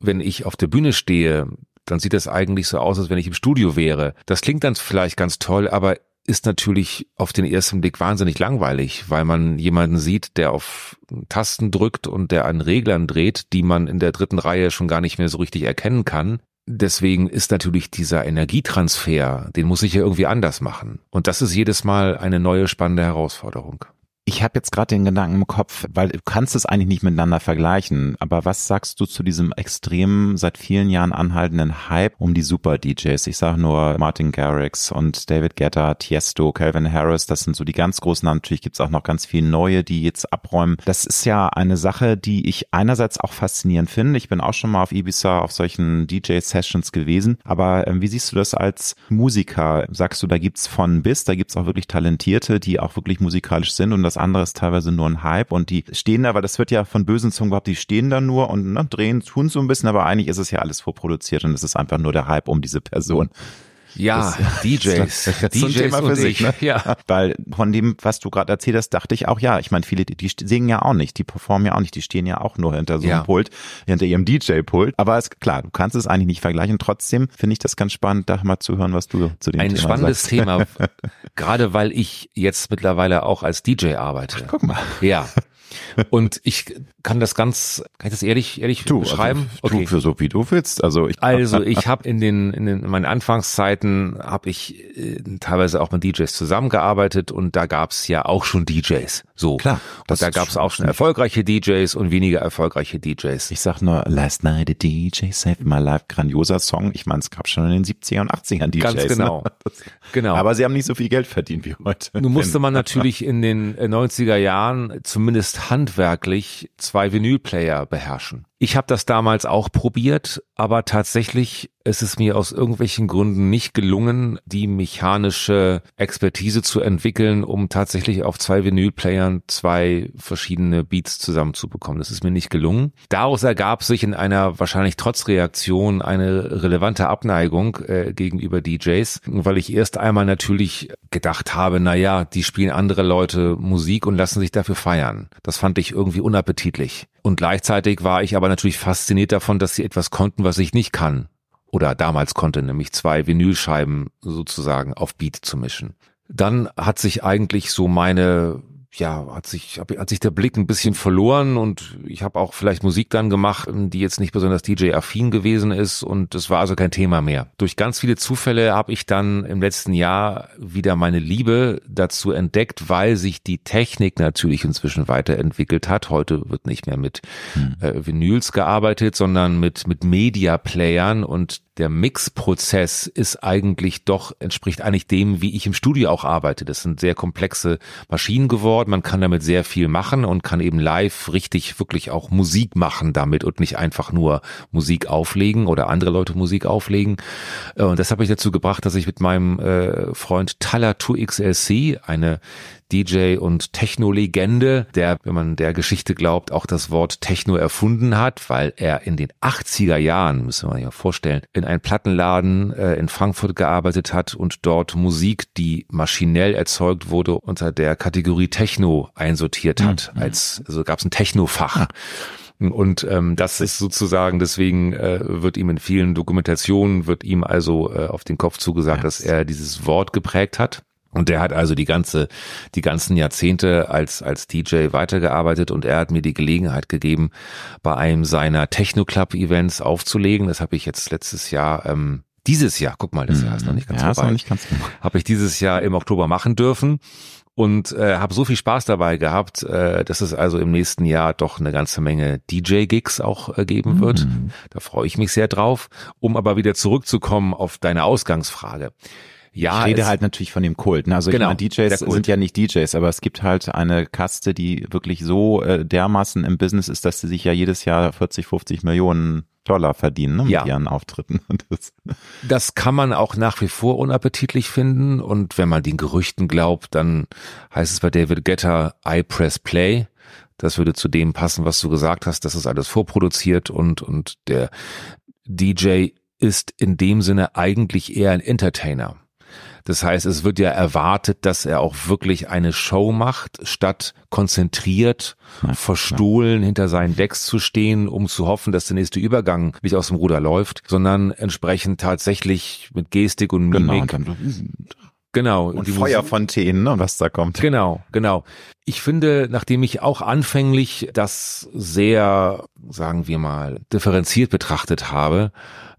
Wenn ich auf der Bühne stehe, dann sieht das eigentlich so aus, als wenn ich im Studio wäre. Das klingt dann vielleicht ganz toll, aber ist natürlich auf den ersten Blick wahnsinnig langweilig, weil man jemanden sieht, der auf Tasten drückt und der an Reglern dreht, die man in der dritten Reihe schon gar nicht mehr so richtig erkennen kann. Deswegen ist natürlich dieser Energietransfer, den muss ich ja irgendwie anders machen. Und das ist jedes Mal eine neue spannende Herausforderung. Ich habe jetzt gerade den Gedanken im Kopf, weil du kannst es eigentlich nicht miteinander vergleichen. Aber was sagst du zu diesem extremen, seit vielen Jahren anhaltenden Hype um die Super-DJs? Ich sage nur Martin Garrix und David Guetta, Tiesto, Calvin Harris. Das sind so die ganz großen Namen. Natürlich gibt's auch noch ganz viele neue, die jetzt abräumen. Das ist ja eine Sache, die ich einerseits auch faszinierend finde. Ich bin auch schon mal auf Ibiza auf solchen DJ-Sessions gewesen. Aber äh, wie siehst du das als Musiker? Sagst du, da gibt's von bis, da gibt's auch wirklich Talentierte, die auch wirklich musikalisch sind und das andere ist teilweise nur ein Hype und die stehen da, weil das wird ja von bösen Zungen gehabt, die stehen da nur und ne, drehen, tun so ein bisschen, aber eigentlich ist es ja alles vorproduziert und es ist einfach nur der Hype um diese Person. Ja, das, DJs. Das, DJs ein Thema für sich, ne? Ja. Weil von dem, was du gerade erzählt hast, dachte ich auch, ja, ich meine, viele, die, singen ja auch nicht, die performen ja auch nicht, die stehen ja auch nur hinter so einem ja. Pult, hinter ihrem DJ-Pult. Aber ist klar, du kannst es eigentlich nicht vergleichen. Trotzdem finde ich das ganz spannend, da mal zu hören, was du zu dem Ein Thema spannendes sagst. Thema, gerade weil ich jetzt mittlerweile auch als DJ arbeite. Ach, guck mal. Ja. Und ich kann das ganz, kann ich das ehrlich, ehrlich du, beschreiben? Also, okay. Du für so wie du willst. Also ich, also ich habe in den, in den in meinen Anfangszeiten habe ich äh, teilweise auch mit DJs zusammengearbeitet und da gab's ja auch schon DJs. So. Klar. Und da gab's auch schon erfolgreiche DJs und weniger erfolgreiche DJs. Ich sag nur, Last Night a DJ Saved My Life, grandioser Song. Ich meine, es gab schon in den 70er und 80ern DJs. Ganz genau. Ne? genau. Aber sie haben nicht so viel Geld verdient wie heute. Nun musste man natürlich in den 90er äh, Jahren zumindest handwerklich zwei Vinylplayer beherrschen. Ich habe das damals auch probiert, aber tatsächlich ist es mir aus irgendwelchen Gründen nicht gelungen, die mechanische Expertise zu entwickeln, um tatsächlich auf zwei Vinylplayern zwei verschiedene Beats zusammenzubekommen. Das ist mir nicht gelungen. Daraus ergab sich in einer wahrscheinlich trotz Reaktion eine relevante Abneigung äh, gegenüber DJs, weil ich erst einmal natürlich gedacht habe, na ja, die spielen andere Leute Musik und lassen sich dafür feiern. Das fand ich irgendwie unappetitlich. Und gleichzeitig war ich aber natürlich fasziniert davon, dass sie etwas konnten, was ich nicht kann. Oder damals konnte, nämlich zwei Vinylscheiben sozusagen auf Beat zu mischen. Dann hat sich eigentlich so meine ja, hat sich, hat sich der Blick ein bisschen verloren und ich habe auch vielleicht Musik dann gemacht, die jetzt nicht besonders DJ-affin gewesen ist und es war also kein Thema mehr. Durch ganz viele Zufälle habe ich dann im letzten Jahr wieder meine Liebe dazu entdeckt, weil sich die Technik natürlich inzwischen weiterentwickelt hat. Heute wird nicht mehr mit hm. äh, Vinyls gearbeitet, sondern mit, mit Media-Playern und der Mixprozess ist eigentlich doch, entspricht eigentlich dem, wie ich im Studio auch arbeite. Das sind sehr komplexe Maschinen geworden. Man kann damit sehr viel machen und kann eben live richtig wirklich auch Musik machen damit und nicht einfach nur Musik auflegen oder andere Leute Musik auflegen. Äh, und das habe ich dazu gebracht, dass ich mit meinem äh, Freund Tala 2XLC, eine DJ und Techno-Legende, der, wenn man der Geschichte glaubt, auch das Wort Techno erfunden hat, weil er in den 80er Jahren, müssen wir ja vorstellen, in einem Plattenladen äh, in Frankfurt gearbeitet hat und dort Musik, die maschinell erzeugt wurde, unter der Kategorie Techno einsortiert hat. Mhm. Als also gab es ein Techno-Fach. Ah. Und ähm, das ist sozusagen, deswegen äh, wird ihm in vielen Dokumentationen, wird ihm also äh, auf den Kopf zugesagt, ja. dass er dieses Wort geprägt hat. Und der hat also die ganze, die ganzen Jahrzehnte als, als DJ weitergearbeitet und er hat mir die Gelegenheit gegeben, bei einem seiner Techno-Club-Events aufzulegen. Das habe ich jetzt letztes Jahr, ähm, dieses Jahr, guck mal, das Jahr ist noch nicht ganz ja, vorbei. Ist noch nicht ganz Habe ich dieses Jahr im Oktober machen dürfen und äh, habe so viel Spaß dabei gehabt, äh, dass es also im nächsten Jahr doch eine ganze Menge DJ-Gigs auch äh, geben wird. Mhm. Da freue ich mich sehr drauf. Um aber wieder zurückzukommen auf deine Ausgangsfrage. Ja, ich rede halt natürlich von dem Kult. Ne? Also genau, ich meine, DJs sind ja nicht DJs, aber es gibt halt eine Kaste, die wirklich so äh, dermaßen im Business ist, dass sie sich ja jedes Jahr 40, 50 Millionen Dollar verdienen ne, mit ja. ihren Auftritten. Das. das kann man auch nach wie vor unappetitlich finden und wenn man den Gerüchten glaubt, dann heißt es bei David Getter I press play. Das würde zu dem passen, was du gesagt hast. Das ist alles vorproduziert und, und der DJ ist in dem Sinne eigentlich eher ein Entertainer. Das heißt, es wird ja erwartet, dass er auch wirklich eine Show macht, statt konzentriert, ja, verstohlen ja. hinter seinen Decks zu stehen, um zu hoffen, dass der nächste Übergang nicht aus dem Ruder läuft, sondern entsprechend tatsächlich mit Gestik und genau, Mimik. Genau. Genau. Und die Feuerfontänen, ne, was da kommt. Genau, genau. Ich finde, nachdem ich auch anfänglich das sehr, sagen wir mal, differenziert betrachtet habe,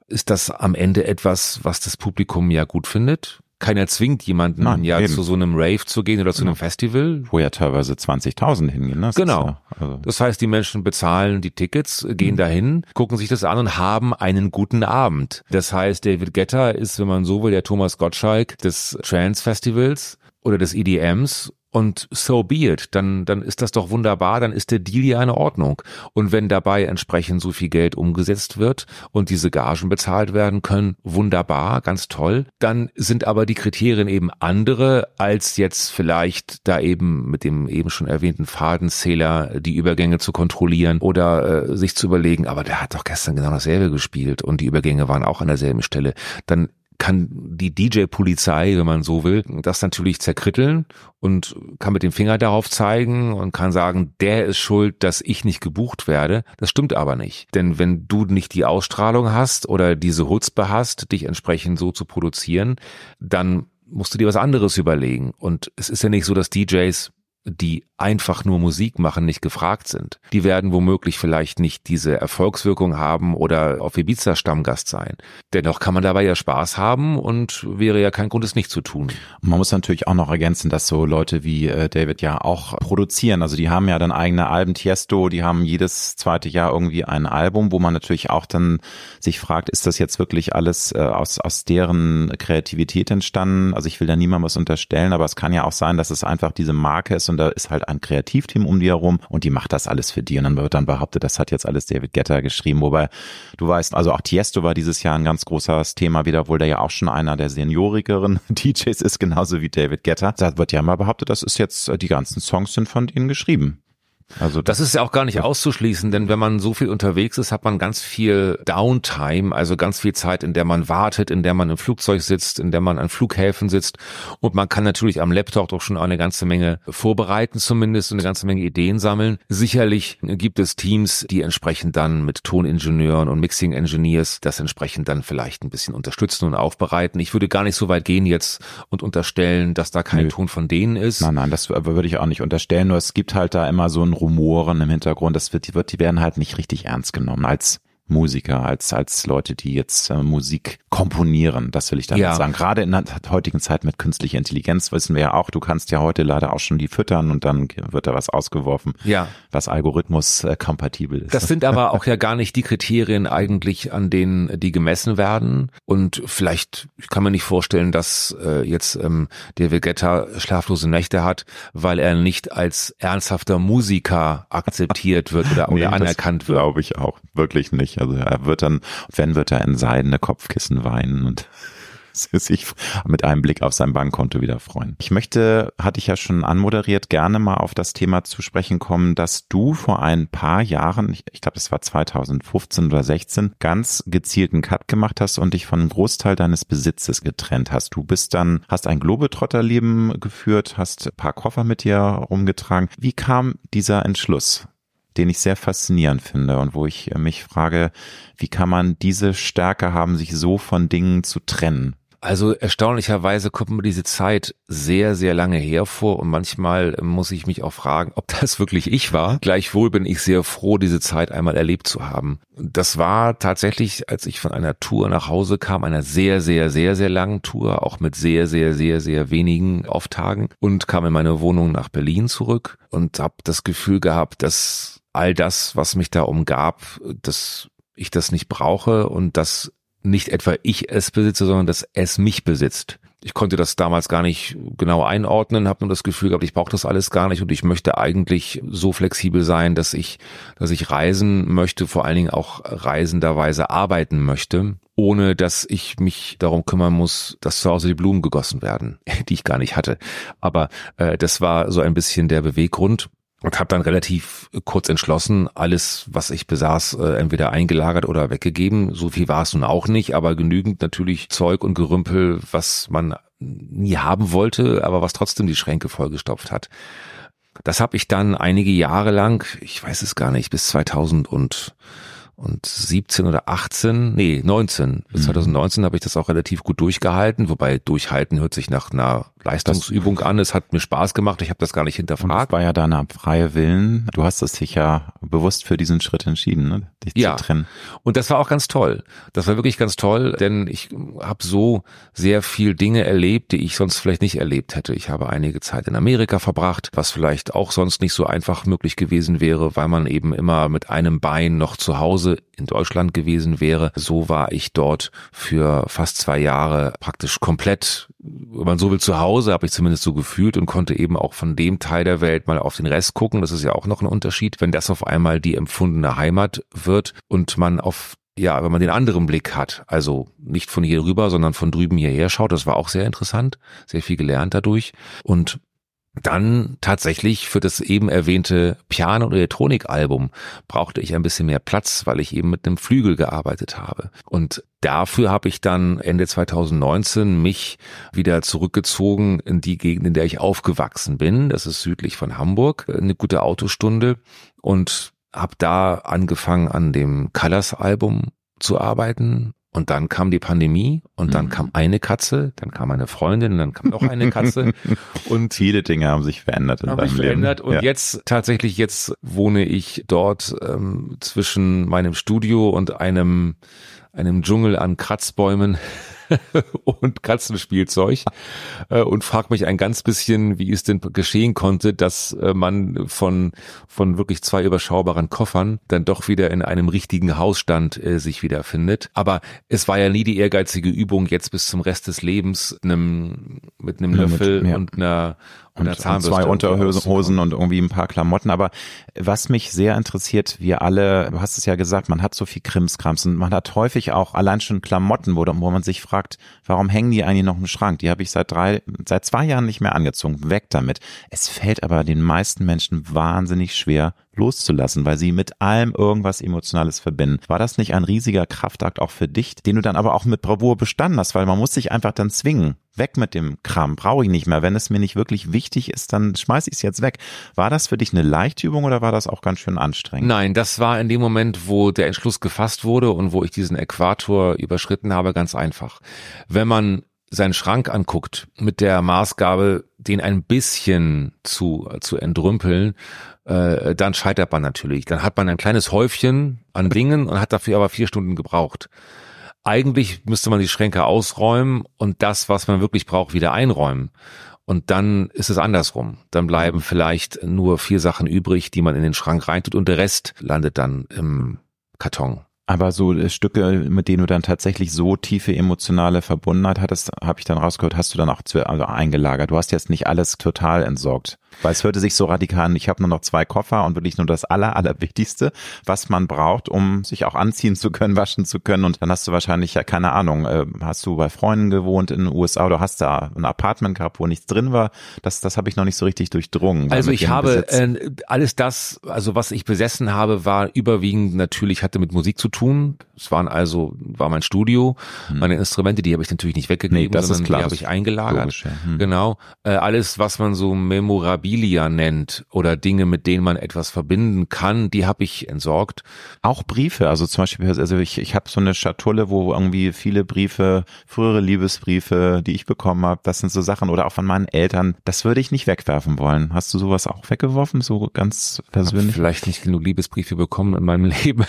ist das am Ende etwas, was das Publikum ja gut findet keiner zwingt jemanden Nein, ja eben. zu so einem Rave zu gehen oder zu einem Festival. Wo ja teilweise 20.000 hingehen. Ne? Das genau. Ja, also das heißt, die Menschen bezahlen die Tickets, gehen mhm. dahin, gucken sich das an und haben einen guten Abend. Das heißt, David Getter ist, wenn man so will, der Thomas Gottschalk des Trance Festivals oder des EDMs und so be it, dann, dann ist das doch wunderbar, dann ist der Deal ja in Ordnung. Und wenn dabei entsprechend so viel Geld umgesetzt wird und diese Gagen bezahlt werden können, wunderbar, ganz toll. Dann sind aber die Kriterien eben andere, als jetzt vielleicht da eben mit dem eben schon erwähnten Fadenzähler die Übergänge zu kontrollieren oder äh, sich zu überlegen, aber der hat doch gestern genau dasselbe gespielt und die Übergänge waren auch an derselben Stelle. Dann kann die DJ-Polizei, wenn man so will, das natürlich zerkritteln und kann mit dem Finger darauf zeigen und kann sagen, der ist schuld, dass ich nicht gebucht werde. Das stimmt aber nicht. Denn wenn du nicht die Ausstrahlung hast oder diese Hutzpe hast, dich entsprechend so zu produzieren, dann musst du dir was anderes überlegen. Und es ist ja nicht so, dass DJs die einfach nur Musik machen, nicht gefragt sind. Die werden womöglich vielleicht nicht diese Erfolgswirkung haben oder auf Ibiza Stammgast sein. Dennoch kann man dabei ja Spaß haben und wäre ja kein Grund, es nicht zu tun. man muss natürlich auch noch ergänzen, dass so Leute wie äh, David ja auch produzieren. Also die haben ja dann eigene Alben, Tiesto, die haben jedes zweite Jahr irgendwie ein Album, wo man natürlich auch dann sich fragt, ist das jetzt wirklich alles äh, aus, aus deren Kreativität entstanden? Also ich will da niemandem was unterstellen, aber es kann ja auch sein, dass es einfach diese Marke ist und da ist halt ein Kreativteam um die herum und die macht das alles für die. Und dann wird dann behauptet, das hat jetzt alles David Getter geschrieben. Wobei du weißt, also auch Tiesto war dieses Jahr ein ganz großes Thema wieder, obwohl der ja auch schon einer der seniorigeren DJs ist, genauso wie David Getter. Da wird ja mal behauptet, das ist jetzt, die ganzen Songs sind von denen geschrieben. Also das ist ja auch gar nicht auszuschließen, denn wenn man so viel unterwegs ist, hat man ganz viel Downtime, also ganz viel Zeit, in der man wartet, in der man im Flugzeug sitzt, in der man an Flughäfen sitzt und man kann natürlich am Laptop doch schon eine ganze Menge vorbereiten zumindest und eine ganze Menge Ideen sammeln. Sicherlich gibt es Teams, die entsprechend dann mit Toningenieuren und Mixing Engineers das entsprechend dann vielleicht ein bisschen unterstützen und aufbereiten. Ich würde gar nicht so weit gehen jetzt und unterstellen, dass da kein Nö. Ton von denen ist. Nein, nein, das würde ich auch nicht unterstellen, nur es gibt halt da immer so ein Rumoren im Hintergrund. Das wird, die wird, die werden halt nicht richtig ernst genommen als Musiker, als, als Leute, die jetzt äh, Musik komponieren. Das will ich damit ja. sagen. Gerade in der heutigen Zeit mit künstlicher Intelligenz wissen wir ja auch, du kannst ja heute leider auch schon die füttern und dann wird da was ausgeworfen, ja. was Algorithmus äh, kompatibel ist. Das sind aber auch ja gar nicht die Kriterien eigentlich, an denen die gemessen werden. Und vielleicht, ich kann mir nicht vorstellen, dass äh, jetzt ähm, der Vegeta schlaflose Nächte hat, weil er nicht als ernsthafter Musiker akzeptiert wird oder, nee, oder anerkannt wird. Glaube ich auch. Wirklich nicht. Also er wird dann, wenn wird er in seidene Kopfkissen weinen und sich mit einem Blick auf sein Bankkonto wieder freuen. Ich möchte, hatte ich ja schon anmoderiert, gerne mal auf das Thema zu sprechen kommen, dass du vor ein paar Jahren, ich, glaube, es war 2015 oder 16, ganz gezielten Cut gemacht hast und dich von einem Großteil deines Besitzes getrennt hast. Du bist dann, hast ein Globetrotterleben geführt, hast ein paar Koffer mit dir rumgetragen. Wie kam dieser Entschluss? Den ich sehr faszinierend finde und wo ich mich frage, wie kann man diese Stärke haben, sich so von Dingen zu trennen? Also erstaunlicherweise kommt mir diese Zeit sehr, sehr lange hervor und manchmal muss ich mich auch fragen, ob das wirklich ich war. Gleichwohl bin ich sehr froh, diese Zeit einmal erlebt zu haben. Das war tatsächlich, als ich von einer Tour nach Hause kam, einer sehr, sehr, sehr, sehr langen Tour, auch mit sehr, sehr, sehr, sehr wenigen Auftagen und kam in meine Wohnung nach Berlin zurück und habe das Gefühl gehabt, dass all das, was mich da umgab, dass ich das nicht brauche und dass nicht etwa ich es besitze, sondern dass es mich besitzt. Ich konnte das damals gar nicht genau einordnen, habe nur das Gefühl gehabt, ich brauche das alles gar nicht und ich möchte eigentlich so flexibel sein, dass ich, dass ich reisen möchte, vor allen Dingen auch reisenderweise arbeiten möchte, ohne dass ich mich darum kümmern muss, dass zu Hause die Blumen gegossen werden, die ich gar nicht hatte. Aber äh, das war so ein bisschen der Beweggrund und habe dann relativ kurz entschlossen, alles, was ich besaß, äh, entweder eingelagert oder weggegeben. So viel war es nun auch nicht, aber genügend natürlich Zeug und Gerümpel, was man nie haben wollte, aber was trotzdem die Schränke vollgestopft hat. Das habe ich dann einige Jahre lang, ich weiß es gar nicht, bis 2000 und und 17 oder 18, nee, 19. Bis 2019 mhm. habe ich das auch relativ gut durchgehalten, wobei durchhalten hört sich nach einer Leistungsübung an. Es hat mir Spaß gemacht. Ich habe das gar nicht hinterfragt. Und das war ja deine freie Willen. Du hast es dich ja bewusst für diesen Schritt entschieden, ne? dich ja. zu trennen. Und das war auch ganz toll. Das war wirklich ganz toll, denn ich habe so sehr viel Dinge erlebt, die ich sonst vielleicht nicht erlebt hätte. Ich habe einige Zeit in Amerika verbracht, was vielleicht auch sonst nicht so einfach möglich gewesen wäre, weil man eben immer mit einem Bein noch zu Hause in Deutschland gewesen wäre. So war ich dort für fast zwei Jahre praktisch komplett, wenn man so will, zu Hause, habe ich zumindest so gefühlt und konnte eben auch von dem Teil der Welt mal auf den Rest gucken. Das ist ja auch noch ein Unterschied, wenn das auf einmal die empfundene Heimat wird und man auf ja, wenn man den anderen Blick hat, also nicht von hier rüber, sondern von drüben hierher schaut, das war auch sehr interessant, sehr viel gelernt dadurch. Und dann tatsächlich für das eben erwähnte Piano- und Elektronikalbum brauchte ich ein bisschen mehr Platz, weil ich eben mit einem Flügel gearbeitet habe. Und dafür habe ich dann Ende 2019 mich wieder zurückgezogen in die Gegend, in der ich aufgewachsen bin. Das ist südlich von Hamburg, eine gute Autostunde und habe da angefangen an dem Colors-Album zu arbeiten und dann kam die Pandemie und dann mhm. kam eine Katze, dann kam eine Freundin, dann kam noch eine Katze und viele Dinge haben sich verändert in haben deinem verändert. Leben. Und ja. jetzt tatsächlich jetzt wohne ich dort ähm, zwischen meinem Studio und einem einem Dschungel an Kratzbäumen und Katzenspielzeug äh, und frag mich ein ganz bisschen, wie es denn geschehen konnte, dass äh, man von von wirklich zwei überschaubaren Koffern dann doch wieder in einem richtigen Hausstand äh, sich wiederfindet. Aber es war ja nie die ehrgeizige Übung, jetzt bis zum Rest des Lebens einem, mit einem Löffel ja. und einer und, und zwei Unterhosen und irgendwie ein paar Klamotten. Aber was mich sehr interessiert, wir alle, du hast es ja gesagt, man hat so viel Krimskrams und man hat häufig auch allein schon Klamotten, wo, wo man sich fragt, warum hängen die eigentlich noch im Schrank? Die habe ich seit drei, seit zwei Jahren nicht mehr angezogen. Weg damit. Es fällt aber den meisten Menschen wahnsinnig schwer, loszulassen, weil sie mit allem irgendwas Emotionales verbinden. War das nicht ein riesiger Kraftakt auch für dich, den du dann aber auch mit Bravour bestanden hast, weil man muss sich einfach dann zwingen. Weg mit dem Kram, brauche ich nicht mehr. Wenn es mir nicht wirklich wichtig ist, dann schmeiß ich es jetzt weg. War das für dich eine Leichtübung oder war das auch ganz schön anstrengend? Nein, das war in dem Moment, wo der Entschluss gefasst wurde und wo ich diesen Äquator überschritten habe, ganz einfach. Wenn man seinen Schrank anguckt mit der Maßgabe, den ein bisschen zu, zu entrümpeln, äh, dann scheitert man natürlich. Dann hat man ein kleines Häufchen an Dingen und hat dafür aber vier Stunden gebraucht. Eigentlich müsste man die Schränke ausräumen und das, was man wirklich braucht, wieder einräumen. Und dann ist es andersrum. Dann bleiben vielleicht nur vier Sachen übrig, die man in den Schrank reintut und der Rest landet dann im Karton. Aber so äh, Stücke, mit denen du dann tatsächlich so tiefe emotionale Verbundenheit hattest, habe ich dann rausgehört, hast du dann auch zu, also eingelagert. Du hast jetzt nicht alles total entsorgt. Weil es hörte sich so radikal an, ich habe nur noch zwei Koffer und wirklich nur das Aller, Allerwichtigste, was man braucht, um sich auch anziehen zu können, waschen zu können. Und dann hast du wahrscheinlich, ja, keine Ahnung, äh, hast du bei Freunden gewohnt in den USA oder hast da ein Apartment gehabt, wo nichts drin war. Das, das habe ich noch nicht so richtig durchdrungen. Also ich habe äh, alles das, also was ich besessen habe, war überwiegend natürlich, hatte mit Musik zu tun. Es waren also, war mein Studio. Hm. Meine Instrumente, die habe ich natürlich nicht weggegeben, nee, das sondern ist klar, die habe ich eingelagert. Logisch, ja. hm. Genau. Äh, alles, was man so Memorabilia nennt oder Dinge, mit denen man etwas verbinden kann, die habe ich entsorgt. Auch Briefe, also zum Beispiel, also ich, ich habe so eine Schatulle, wo irgendwie viele Briefe, frühere Liebesbriefe, die ich bekommen habe, das sind so Sachen oder auch von meinen Eltern, das würde ich nicht wegwerfen wollen. Hast du sowas auch weggeworfen, so ganz persönlich? vielleicht nicht genug Liebesbriefe bekommen in meinem Leben,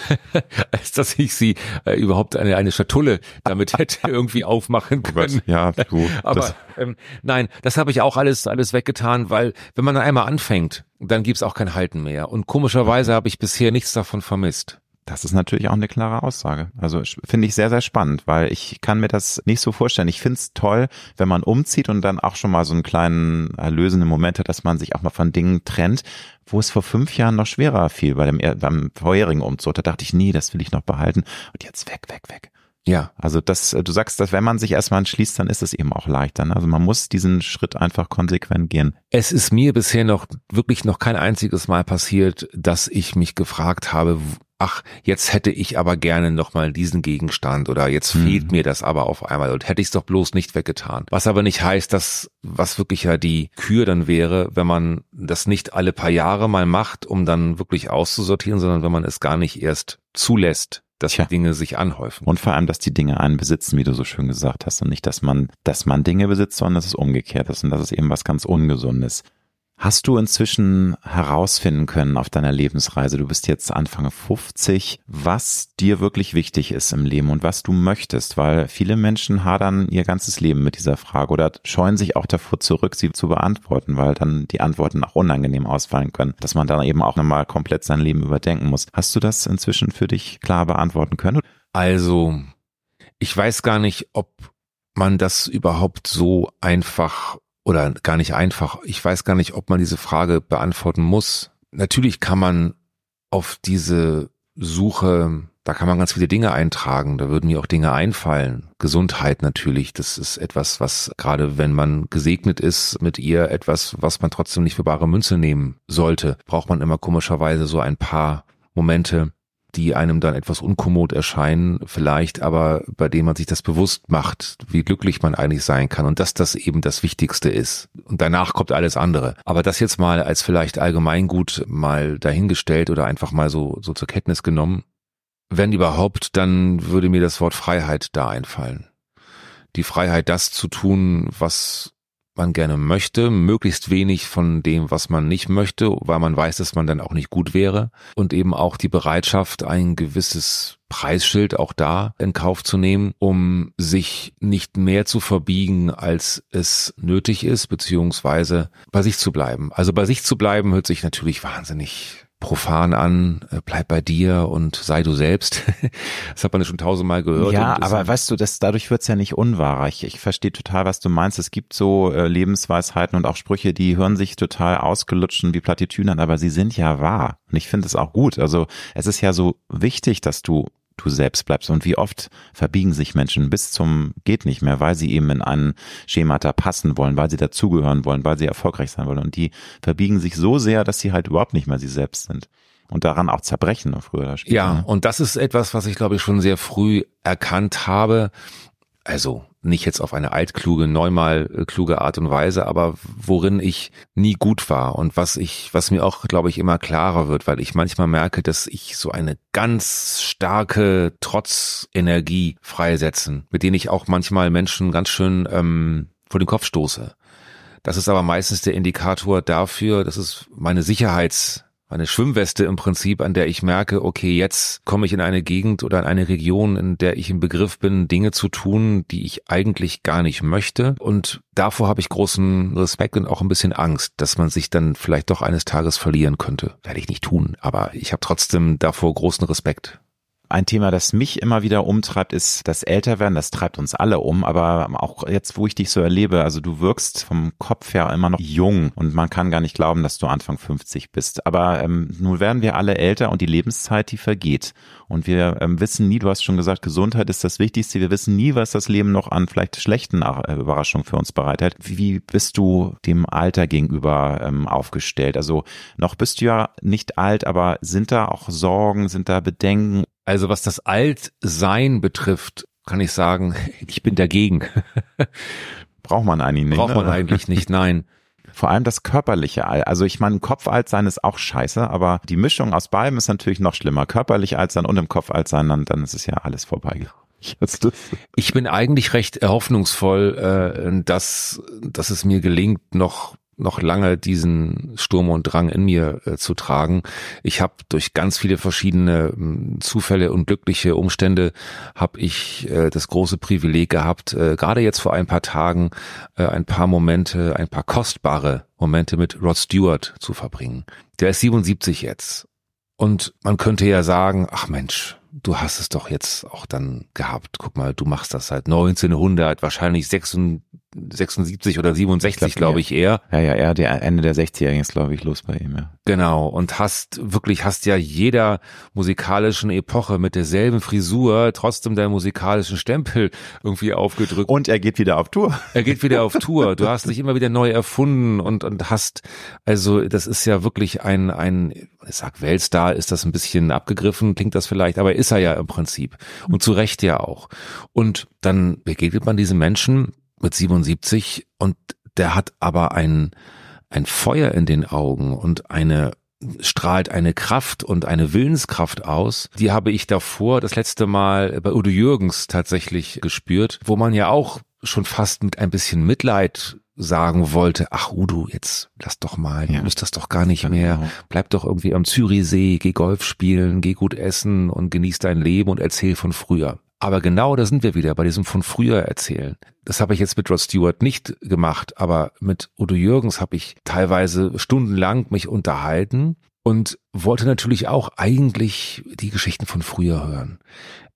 als dass ich sie äh, überhaupt eine, eine Schatulle damit hätte irgendwie aufmachen können. Ja, gut. Aber ähm, nein, das habe ich auch alles alles weggetan, weil wenn man einmal anfängt, dann gibt's auch kein Halten mehr. Und komischerweise habe ich bisher nichts davon vermisst. Das ist natürlich auch eine klare Aussage. Also finde ich sehr, sehr spannend, weil ich kann mir das nicht so vorstellen. Ich finde es toll, wenn man umzieht und dann auch schon mal so einen kleinen erlösenden Moment hat, dass man sich auch mal von Dingen trennt, wo es vor fünf Jahren noch schwerer fiel bei dem beim vorherigen Umzug. Da dachte ich, nee, das will ich noch behalten. Und jetzt weg, weg, weg. Ja, also das, du sagst, dass wenn man sich erstmal entschließt, dann ist es eben auch leichter. Ne? Also man muss diesen Schritt einfach konsequent gehen. Es ist mir bisher noch wirklich noch kein einziges Mal passiert, dass ich mich gefragt habe, ach, jetzt hätte ich aber gerne nochmal diesen Gegenstand oder jetzt hm. fehlt mir das aber auf einmal und hätte ich es doch bloß nicht weggetan. Was aber nicht heißt, dass was wirklich ja die Kür dann wäre, wenn man das nicht alle paar Jahre mal macht, um dann wirklich auszusortieren, sondern wenn man es gar nicht erst zulässt, dass Tja. die Dinge sich anhäufen. Und vor allem, dass die Dinge einen besitzen, wie du so schön gesagt hast. Und nicht, dass man, dass man Dinge besitzt, sondern dass es umgekehrt ist und dass es eben was ganz Ungesundes. Hast du inzwischen herausfinden können auf deiner Lebensreise, du bist jetzt Anfang 50, was dir wirklich wichtig ist im Leben und was du möchtest? Weil viele Menschen hadern ihr ganzes Leben mit dieser Frage oder scheuen sich auch davor zurück, sie zu beantworten, weil dann die Antworten auch unangenehm ausfallen können, dass man dann eben auch nochmal komplett sein Leben überdenken muss. Hast du das inzwischen für dich klar beantworten können? Also, ich weiß gar nicht, ob man das überhaupt so einfach oder gar nicht einfach. Ich weiß gar nicht, ob man diese Frage beantworten muss. Natürlich kann man auf diese Suche, da kann man ganz viele Dinge eintragen, da würden mir auch Dinge einfallen. Gesundheit natürlich, das ist etwas, was gerade wenn man gesegnet ist mit ihr, etwas, was man trotzdem nicht für bare Münze nehmen sollte, braucht man immer komischerweise so ein paar Momente, die einem dann etwas unkommod erscheinen, vielleicht aber bei dem man sich das bewusst macht, wie glücklich man eigentlich sein kann und dass das eben das Wichtigste ist. Und danach kommt alles andere. Aber das jetzt mal als vielleicht Allgemeingut mal dahingestellt oder einfach mal so, so zur Kenntnis genommen, wenn überhaupt, dann würde mir das Wort Freiheit da einfallen. Die Freiheit, das zu tun, was man gerne möchte, möglichst wenig von dem, was man nicht möchte, weil man weiß, dass man dann auch nicht gut wäre und eben auch die Bereitschaft, ein gewisses Preisschild auch da in Kauf zu nehmen, um sich nicht mehr zu verbiegen, als es nötig ist, beziehungsweise bei sich zu bleiben. Also bei sich zu bleiben hört sich natürlich wahnsinnig profan an, äh, bleib bei dir und sei du selbst. das hat man ja schon tausendmal gehört. Ja, aber weißt du, das, dadurch wird's ja nicht unwahrer. Ich, ich verstehe total, was du meinst. Es gibt so äh, Lebensweisheiten und auch Sprüche, die hören sich total ausgelutschen wie Plattitüden an, aber sie sind ja wahr. Und ich finde es auch gut. Also es ist ja so wichtig, dass du du selbst bleibst. Und wie oft verbiegen sich Menschen bis zum geht nicht mehr, weil sie eben in ein Schemata passen wollen, weil sie dazugehören wollen, weil sie erfolgreich sein wollen. Und die verbiegen sich so sehr, dass sie halt überhaupt nicht mehr sie selbst sind. Und daran auch zerbrechen früher oder später. Ja, ne? und das ist etwas, was ich glaube ich schon sehr früh erkannt habe. Also nicht jetzt auf eine altkluge, neunmal äh, kluge Art und Weise, aber worin ich nie gut war und was ich, was mir auch, glaube ich, immer klarer wird, weil ich manchmal merke, dass ich so eine ganz starke Trotzenergie freisetzen, mit denen ich auch manchmal Menschen ganz schön ähm, vor den Kopf stoße. Das ist aber meistens der Indikator dafür, dass es meine Sicherheits eine Schwimmweste im Prinzip, an der ich merke, okay, jetzt komme ich in eine Gegend oder in eine Region, in der ich im Begriff bin, Dinge zu tun, die ich eigentlich gar nicht möchte. Und davor habe ich großen Respekt und auch ein bisschen Angst, dass man sich dann vielleicht doch eines Tages verlieren könnte. Werde ich nicht tun, aber ich habe trotzdem davor großen Respekt. Ein Thema, das mich immer wieder umtreibt, ist das Älterwerden. Das treibt uns alle um. Aber auch jetzt, wo ich dich so erlebe, also du wirkst vom Kopf her immer noch jung und man kann gar nicht glauben, dass du Anfang 50 bist. Aber ähm, nun werden wir alle älter und die Lebenszeit, die vergeht. Und wir ähm, wissen nie, du hast schon gesagt, Gesundheit ist das Wichtigste. Wir wissen nie, was das Leben noch an vielleicht schlechten äh, Überraschungen für uns bereithält. Wie bist du dem Alter gegenüber ähm, aufgestellt? Also noch bist du ja nicht alt, aber sind da auch Sorgen, sind da Bedenken also was das Altsein betrifft, kann ich sagen, ich bin dagegen. Braucht man eigentlich nicht. Braucht man ne? eigentlich nicht, nein. Vor allem das körperliche Alt. Also ich meine, Kopf alt sein ist auch scheiße, aber die Mischung aus beidem ist natürlich noch schlimmer. Körperlich alt sein und im Kopf alt sein, dann, dann ist es ja alles vorbei. Ich bin eigentlich recht hoffnungsvoll, äh, dass, dass es mir gelingt, noch noch lange diesen Sturm und Drang in mir äh, zu tragen. Ich habe durch ganz viele verschiedene äh, Zufälle und glückliche Umstände habe ich äh, das große Privileg gehabt, äh, gerade jetzt vor ein paar Tagen äh, ein paar Momente, ein paar kostbare Momente mit Rod Stewart zu verbringen. Der ist 77 jetzt. Und man könnte ja sagen, ach Mensch, du hast es doch jetzt auch dann gehabt. Guck mal, du machst das seit 1900, wahrscheinlich 76 76 oder 67, glaube ich, eher. Ja, ja, eher der Ende der 60er ging es, glaube ich, los bei ihm, ja. Genau. Und hast wirklich, hast ja jeder musikalischen Epoche mit derselben Frisur trotzdem deinen musikalischen Stempel irgendwie aufgedrückt. Und er geht wieder auf Tour. Er geht wieder auf Tour. Du hast dich immer wieder neu erfunden und, und hast, also, das ist ja wirklich ein, ein, ich sag Weltstar, ist das ein bisschen abgegriffen, klingt das vielleicht, aber ist er ja im Prinzip. Und zu Recht ja auch. Und dann begegnet man diesen Menschen, mit 77 und der hat aber ein, ein Feuer in den Augen und eine strahlt eine Kraft und eine Willenskraft aus. Die habe ich davor das letzte Mal bei Udo Jürgens tatsächlich gespürt, wo man ja auch schon fast mit ein bisschen Mitleid sagen wollte, ach Udo, jetzt lass doch mal, ja. du musst das doch gar nicht mehr. Genau. Bleib doch irgendwie am Zürichsee, geh Golf spielen, geh gut essen und genieß dein Leben und erzähl von früher. Aber genau da sind wir wieder bei diesem von früher erzählen. Das habe ich jetzt mit Rod Stewart nicht gemacht, aber mit Udo Jürgens habe ich teilweise stundenlang mich unterhalten und wollte natürlich auch eigentlich die Geschichten von früher hören.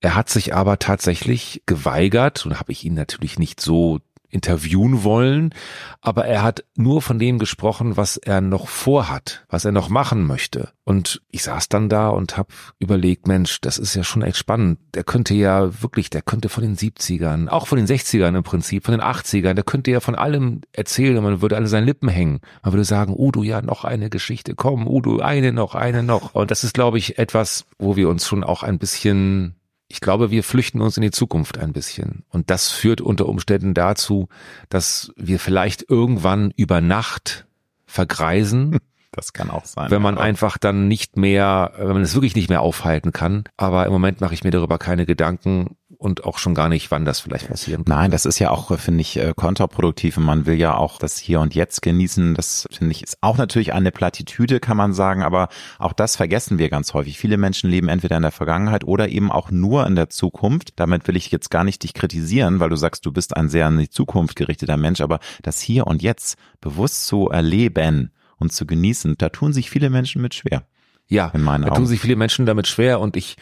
Er hat sich aber tatsächlich geweigert und habe ich ihn natürlich nicht so interviewen wollen, aber er hat nur von dem gesprochen, was er noch vorhat, was er noch machen möchte. Und ich saß dann da und habe überlegt, Mensch, das ist ja schon echt spannend. Der könnte ja wirklich, der könnte von den 70ern, auch von den 60ern im Prinzip, von den 80ern, der könnte ja von allem erzählen und man würde an seinen Lippen hängen. Man würde sagen, Udo, ja, noch eine Geschichte, komm, Udo, eine noch, eine noch. Und das ist, glaube ich, etwas, wo wir uns schon auch ein bisschen ich glaube, wir flüchten uns in die Zukunft ein bisschen. Und das führt unter Umständen dazu, dass wir vielleicht irgendwann über Nacht vergreisen. Das kann auch sein. Wenn man einfach dann nicht mehr, wenn man es wirklich nicht mehr aufhalten kann. Aber im Moment mache ich mir darüber keine Gedanken und auch schon gar nicht, wann das vielleicht passieren kann. Nein, das ist ja auch, finde ich, äh, kontraproduktiv und man will ja auch das Hier und Jetzt genießen. Das finde ich ist auch natürlich eine Plattitüde, kann man sagen, aber auch das vergessen wir ganz häufig. Viele Menschen leben entweder in der Vergangenheit oder eben auch nur in der Zukunft. Damit will ich jetzt gar nicht dich kritisieren, weil du sagst, du bist ein sehr in die Zukunft gerichteter Mensch, aber das Hier und Jetzt bewusst zu erleben und zu genießen, da tun sich viele Menschen mit schwer. Ja, in meinen da Augen. tun sich viele Menschen damit schwer und ich,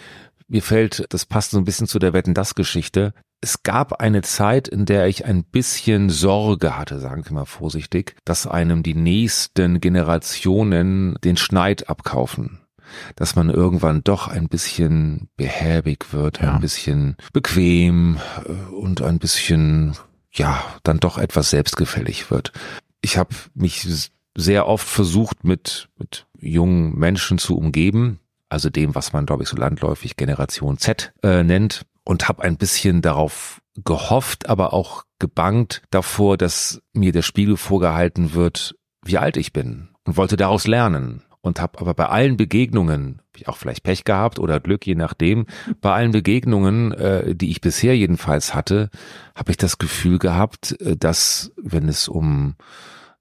mir fällt, das passt so ein bisschen zu der Wetten-Das-Geschichte. Es gab eine Zeit, in der ich ein bisschen Sorge hatte, sagen wir mal vorsichtig, dass einem die nächsten Generationen den Schneid abkaufen. Dass man irgendwann doch ein bisschen behäbig wird, Ja. ein bisschen bequem äh, und ein bisschen, ja, dann doch etwas selbstgefällig wird. Ich habe mich sehr oft versucht, mit, mit jungen Menschen zu umgeben, also dem, was man, glaube ich, so landläufig Generation Z äh, nennt, und habe ein bisschen darauf gehofft, aber auch gebangt davor, dass mir der Spiegel vorgehalten wird, wie alt ich bin und wollte daraus lernen und habe aber bei allen Begegnungen, hab ich auch vielleicht Pech gehabt oder Glück, je nachdem, bei allen Begegnungen, äh, die ich bisher jedenfalls hatte, habe ich das Gefühl gehabt, äh, dass wenn es um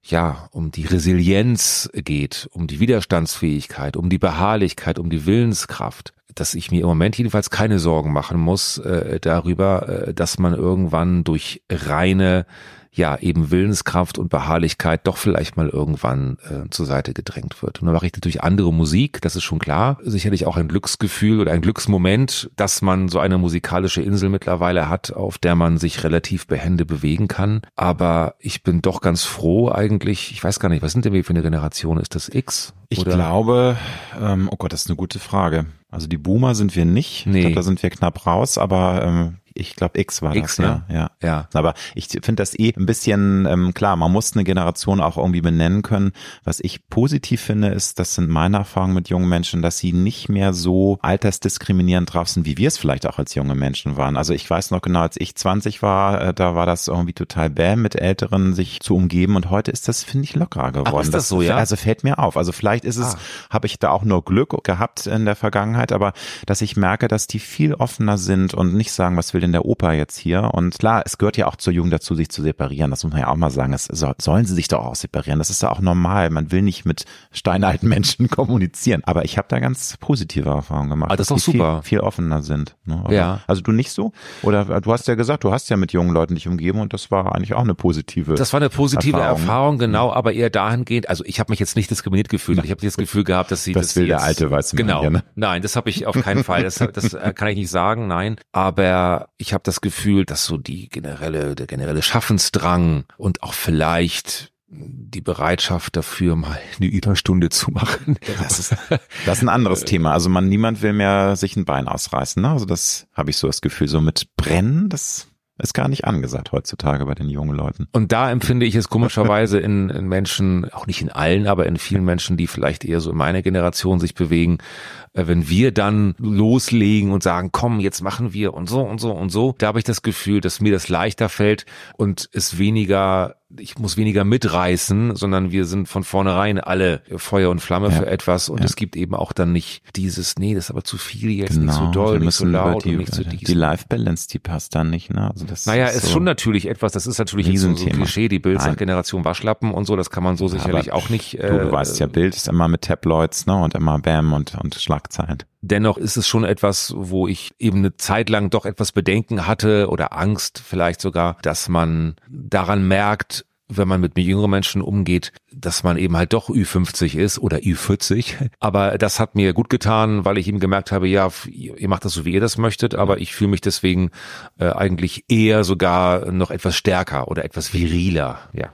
ja, um die Resilienz geht, um die Widerstandsfähigkeit, um die Beharrlichkeit, um die Willenskraft, dass ich mir im Moment jedenfalls keine Sorgen machen muss äh, darüber, äh, dass man irgendwann durch reine ja eben Willenskraft und Beharrlichkeit doch vielleicht mal irgendwann äh, zur Seite gedrängt wird. Und dann mache ich natürlich andere Musik, das ist schon klar. Sicherlich auch ein Glücksgefühl oder ein Glücksmoment, dass man so eine musikalische Insel mittlerweile hat, auf der man sich relativ behende bewegen kann. Aber ich bin doch ganz froh eigentlich, ich weiß gar nicht, was sind denn wir für eine Generation? Ist das X? Ich Oder? glaube, ähm, oh Gott, das ist eine gute Frage. Also die Boomer sind wir nicht. Nee. Ich glaube, da sind wir knapp raus, aber ähm, ich glaube X war X, das, ne? ja. ja. Ja. Aber ich finde das eh ein bisschen ähm, klar, man muss eine Generation auch irgendwie benennen können. Was ich positiv finde, ist, das sind meine Erfahrungen mit jungen Menschen, dass sie nicht mehr so altersdiskriminierend drauf sind, wie wir es vielleicht auch als junge Menschen waren. Also ich weiß noch genau, als ich 20 war, äh, da war das irgendwie total bäm, mit Älteren sich zu umgeben und heute ist das, finde ich, lockerer geworden. ist das so, ja? Also fällt mir auf. Also vielleicht ist es, Ah. habe ich da auch nur Glück gehabt in der Vergangenheit, aber dass ich merke, dass die viel offener sind und nicht sagen, was will denn der Opa jetzt hier? Und klar, es gehört ja auch zur Jugend dazu, sich zu separieren. Das muss man ja auch mal sagen. Es so, sollen sie sich doch auch separieren. Das ist ja auch normal. Man will nicht mit steinalten Menschen kommunizieren. Aber ich habe da ganz positive Erfahrungen gemacht. Ah, das ist dass doch super. Viel, viel offener sind. Ne? Ja. Also du nicht so? Oder du hast ja gesagt, du hast ja mit jungen Leuten dich umgeben und das war eigentlich auch eine positive. Das war eine positive Erfahrung. Erfahrung, genau, aber eher dahingehend, also ich habe mich jetzt nicht diskriminiert gefühlt. Ich habe das Gefühl gehabt, dass sie Das dass will der alte weiße Mann Genau. hier, ne? Nein, das habe ich auf keinen Fall. Das, das kann ich nicht sagen, nein. Aber ich habe das Gefühl, dass so die generelle, der generelle Schaffensdrang und auch vielleicht die Bereitschaft dafür, mal eine Überstunde zu machen. Das ist, das ist ein anderes Thema. Also man, niemand will mehr sich ein Bein ausreißen. Ne? Also das habe ich so das Gefühl. So mit Brennen, das ist gar nicht angesagt heutzutage bei den jungen Leuten. Und da empfinde ich es komischerweise in, in Menschen, auch nicht in allen, aber in vielen Menschen, die vielleicht eher so in meiner Generation sich bewegen, äh, wenn wir dann loslegen und sagen, komm, jetzt machen wir und so und so und so, da habe ich das Gefühl, dass mir das leichter fällt und es weniger, ich muss weniger mitreißen, sondern wir sind von vornherein alle Feuer und Flamme Ja. für etwas und Ja. es gibt eben auch dann nicht dieses, nee, das ist aber zu viel jetzt, nicht so Genau, wir doll, nicht so müssen über laut die, nicht so dies. die Life Balance, die passt dann nicht. Ne? Also das Naja, ist ist so, schon natürlich etwas, das ist natürlich jetzt so, so ein. Klischee, die Bild sagt Generation Waschlappen und so, das kann man so sicherlich Aber auch nicht. Du, du weißt ja, Bild ist immer mit Tabloids ne? und immer Bam und, und Schlagzeilen. Dennoch ist es schon etwas, wo ich eben eine Zeit lang doch etwas Bedenken hatte oder Angst vielleicht sogar, dass man daran merkt, wenn man mit jüngeren Menschen umgeht, dass man eben halt doch Ü50 ist oder Ü40. Aber das hat mir gut getan, weil ich eben gemerkt habe, ja, ihr macht das so, wie ihr das möchtet, aber ich fühle mich deswegen äh, eigentlich eher sogar noch etwas stärker oder etwas viriler. Ja.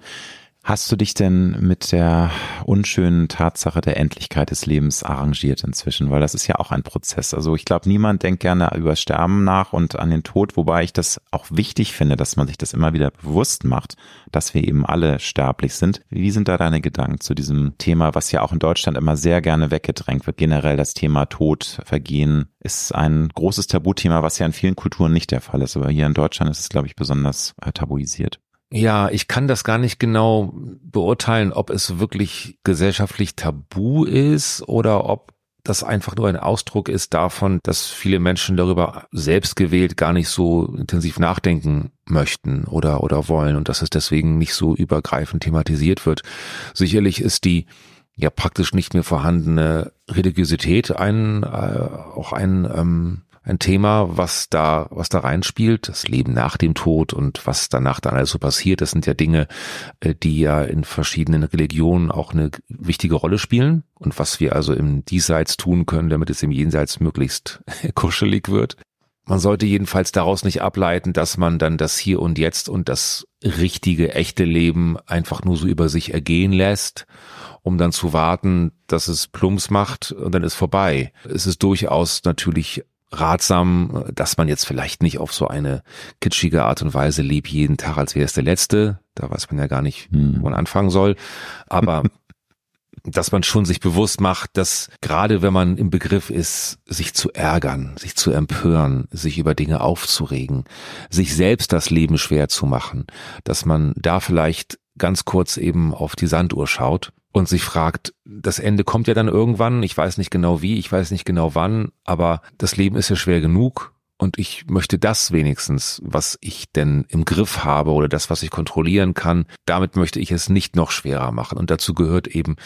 Hast du dich denn mit der unschönen Tatsache der Endlichkeit des Lebens arrangiert inzwischen? Weil das ist ja auch ein Prozess. Also ich glaube, niemand denkt gerne über Sterben nach und an den Tod, wobei ich das auch wichtig finde, dass man sich das immer wieder bewusst macht, dass wir eben alle sterblich sind. Wie sind da deine Gedanken zu diesem Thema, was ja auch in Deutschland immer sehr gerne weggedrängt wird? Generell das Thema Tod, Vergehen ist ein großes Tabuthema, was ja in vielen Kulturen nicht der Fall ist. Aber hier in Deutschland ist es, glaube ich, besonders äh, tabuisiert. Ja, ich kann das gar nicht genau beurteilen, ob es wirklich gesellschaftlich tabu ist oder ob das einfach nur ein Ausdruck ist davon, dass viele Menschen darüber selbst gewählt gar nicht so intensiv nachdenken möchten oder, oder wollen und dass es deswegen nicht so übergreifend thematisiert wird. Sicherlich ist die ja praktisch nicht mehr vorhandene Religiosität ein, äh, auch ein, ähm, ein Thema, was da, was da reinspielt, das Leben nach dem Tod und was danach dann alles so passiert. Das sind ja Dinge, äh, die ja in verschiedenen Religionen auch eine wichtige Rolle spielen und was wir also im Diesseits tun können, damit es im Jenseits möglichst kuschelig wird. Man sollte jedenfalls daraus nicht ableiten, dass man dann das Hier und Jetzt und das richtige, echte Leben einfach nur so über sich ergehen lässt, um dann zu warten, dass es Plumps macht und dann ist vorbei. Es ist durchaus natürlich ratsam, dass man jetzt vielleicht nicht auf so eine kitschige Art und Weise lebt jeden Tag, als wäre es der letzte. Da weiß man ja gar nicht, wo man anfangen soll. Aber dass man schon sich bewusst macht, dass gerade wenn man im Begriff ist, sich zu ärgern, sich zu empören, sich über Dinge aufzuregen, sich selbst das Leben schwer zu machen, dass man da vielleicht ganz kurz eben auf die Sanduhr schaut und sich fragt, das Ende kommt ja dann irgendwann, ich weiß nicht genau wie, ich weiß nicht genau wann, aber das Leben ist ja schwer genug und ich möchte das wenigstens, was ich denn im Griff habe oder das, was ich kontrollieren kann, damit möchte ich es nicht noch schwerer machen. Und dazu gehört eben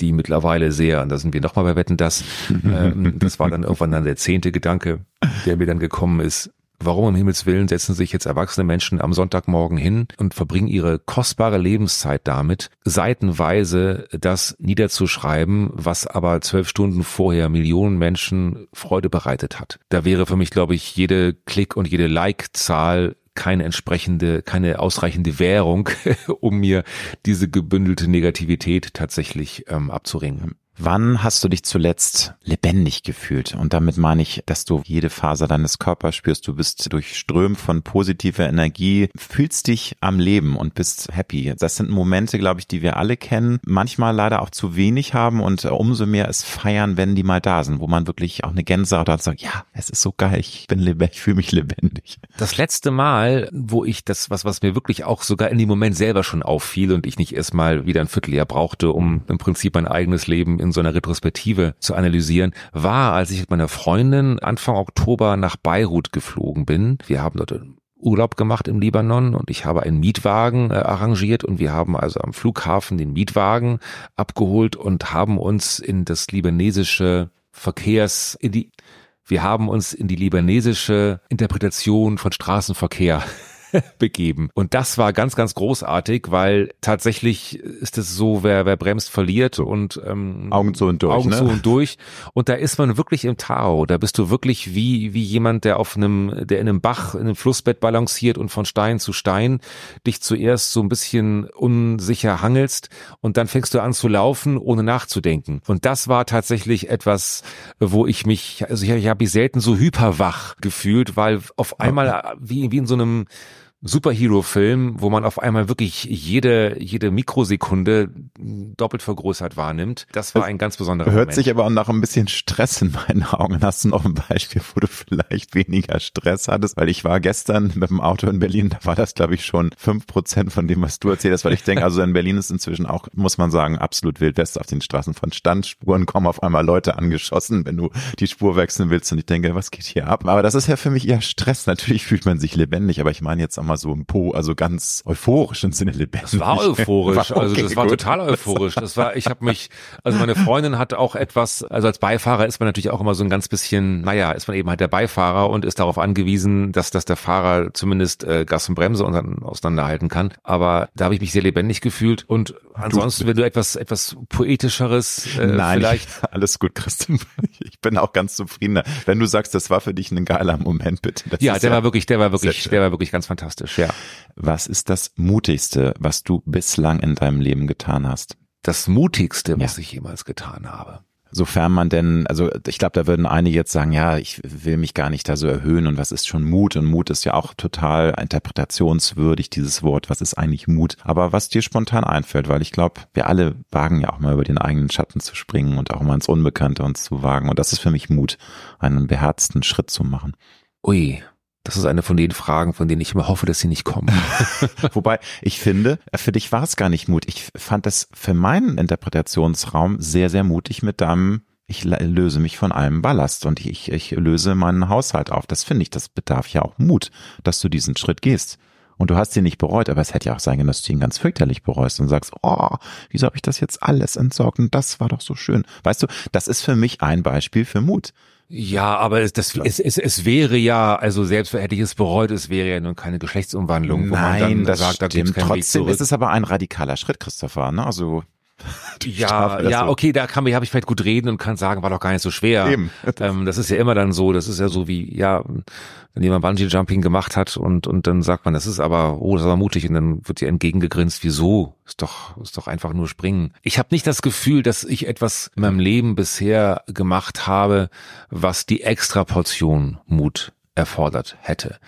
die mittlerweile sehr, und da sind wir nochmal bei Wetten, das, ähm, das war dann irgendwann dann der zehnte Gedanke, der mir dann gekommen ist, Warum um Himmels Willen setzen sich jetzt erwachsene Menschen am Sonntagmorgen hin und verbringen ihre kostbare Lebenszeit damit, seitenweise das niederzuschreiben, was aber zwölf Stunden vorher Millionen Menschen Freude bereitet hat. Da wäre für mich, glaube ich, jede Klick und jede Like-Zahl keine entsprechende, keine ausreichende Währung, um mir diese gebündelte Negativität tatsächlich ähm, abzuringen. Wann hast du dich zuletzt lebendig gefühlt? Und damit meine ich, dass du jede Faser deines Körpers spürst. Du bist durchströmt von positiver Energie, fühlst dich am Leben und bist happy. Das sind Momente, glaube ich, die wir alle kennen. Manchmal leider auch zu wenig haben und umso mehr es feiern, wenn die mal da sind, wo man wirklich auch eine Gänsehaut hat und sagt, ja, es ist so geil, ich bin lebendig, ich fühle mich lebendig. Das letzte Mal, wo ich das, was, was mir wirklich auch sogar in dem Moment selber schon auffiel und ich nicht erst mal wieder ein Vierteljahr brauchte, um im Prinzip mein eigenes Leben in so einer Retrospektive zu analysieren, war, als ich mit meiner Freundin Anfang Oktober nach Beirut geflogen bin. Wir haben dort Urlaub gemacht im Libanon und ich habe einen Mietwagen äh, arrangiert und wir haben also am Flughafen den Mietwagen abgeholt und haben uns in das libanesische Verkehrs, in die, wir haben uns in die libanesische Interpretation von Straßenverkehr begeben. Und das war ganz, ganz großartig, weil tatsächlich ist es so, wer, wer bremst, verliert und ähm, Augen zu und durch. Augen ne? zu und durch. Und da ist man wirklich im Tao. Da bist du wirklich wie, wie jemand, der auf einem, der in einem Bach, in einem Flussbett balanciert und von Stein zu Stein dich zuerst so ein bisschen unsicher hangelst und dann fängst du an zu laufen, ohne nachzudenken. Und das war tatsächlich etwas, wo ich mich, also ich, ich habe mich selten so hyperwach gefühlt, weil auf einmal wie, wie in so einem Superhero-Film, wo man auf einmal wirklich jede, jede Mikrosekunde doppelt vergrößert wahrnimmt. Das war ein ganz besonderer Hört Moment. sich aber auch nach ein bisschen Stress in meinen Augen. Hast du noch ein Beispiel, wo du vielleicht weniger Stress hattest? Weil ich war gestern mit dem Auto in Berlin, da war das, glaube ich, schon fünf Prozent von dem, was du erzählt hast, weil ich denke, also in Berlin ist inzwischen auch, muss man sagen, absolut wild west auf den Straßen von Standspuren kommen auf einmal Leute angeschossen, wenn du die Spur wechseln willst. Und ich denke, was geht hier ab? Aber das ist ja für mich eher Stress. Natürlich fühlt man sich lebendig, aber ich meine jetzt auch mal so im Po, also ganz euphorisch im Sinne lebendig. Das war euphorisch, War also okay, das war gut. total euphorisch. Das war, ich habe mich, also meine Freundin hatte auch etwas, also als Beifahrer ist man natürlich auch immer so ein ganz bisschen, naja, ist man eben halt der Beifahrer und ist darauf angewiesen, dass, dass der Fahrer zumindest äh, Gas und Bremse auseinanderhalten kann. Aber da habe ich mich sehr lebendig gefühlt und ansonsten, wenn du etwas, etwas poetischeres äh, Nein, vielleicht ich, alles gut, Christian. Ich bin auch ganz zufrieden. Wenn du sagst, das war für dich ein geiler Moment, bitte. Das Ja, der war wirklich, der war wirklich, der war wirklich ganz fantastisch, ja. Was ist das Mutigste, was du bislang in deinem Leben getan hast? Das mutigste, was Ja. ich jemals getan habe. Sofern man denn, also ich glaube, da würden einige jetzt sagen, ja, ich will mich gar nicht da so erhöhen und was ist schon Mut? Und Mut ist ja auch total interpretationswürdig, dieses Wort. Was ist eigentlich Mut? Aber was dir spontan einfällt, weil ich glaube, wir alle wagen ja auch mal über den eigenen Schatten zu springen und auch mal ins Unbekannte uns zu wagen. Und das ist für mich Mut, einen beherzten Schritt zu machen. Ui, das ist eine von den Fragen, von denen ich immer hoffe, dass sie nicht kommen. Wobei ich finde, für dich war es gar nicht Mut. Ich fand das für meinen Interpretationsraum sehr, sehr mutig mit deinem, ich löse mich von allem Ballast und ich, ich löse meinen Haushalt auf. Das finde ich, das bedarf ja auch Mut, dass du diesen Schritt gehst. Und du hast ihn nicht bereut, aber es hätte ja auch sein können, dass du ihn ganz fürchterlich bereust und sagst, oh, wieso habe ich das jetzt alles entsorgt und das war doch so schön. Weißt du, das ist für mich ein Beispiel für Mut. Ja, aber es, das, es, es, es wäre ja, also selbst hätte ich es bereut, es wäre ja nun keine Geschlechtsumwandlung, wo Nein, man dann das sagt, stimmt. da gibt's Trotzdem ist es aber ein radikaler Schritt, Christopher. Ne? Also ja, ja, okay, da kann habe ich vielleicht gut reden und kann sagen, war doch gar nicht so schwer. Eben. Ähm, das ist ja immer dann so, das ist ja so wie, ja, wenn jemand Bungee Jumping gemacht hat und und dann sagt man, das ist aber, oh, das war mutig und dann wird dir entgegengegrinst, wieso? Ist doch ist doch einfach nur springen. Ich habe nicht das Gefühl, dass ich etwas in meinem Leben bisher gemacht habe, was die Extraportion Mut erfordert hätte.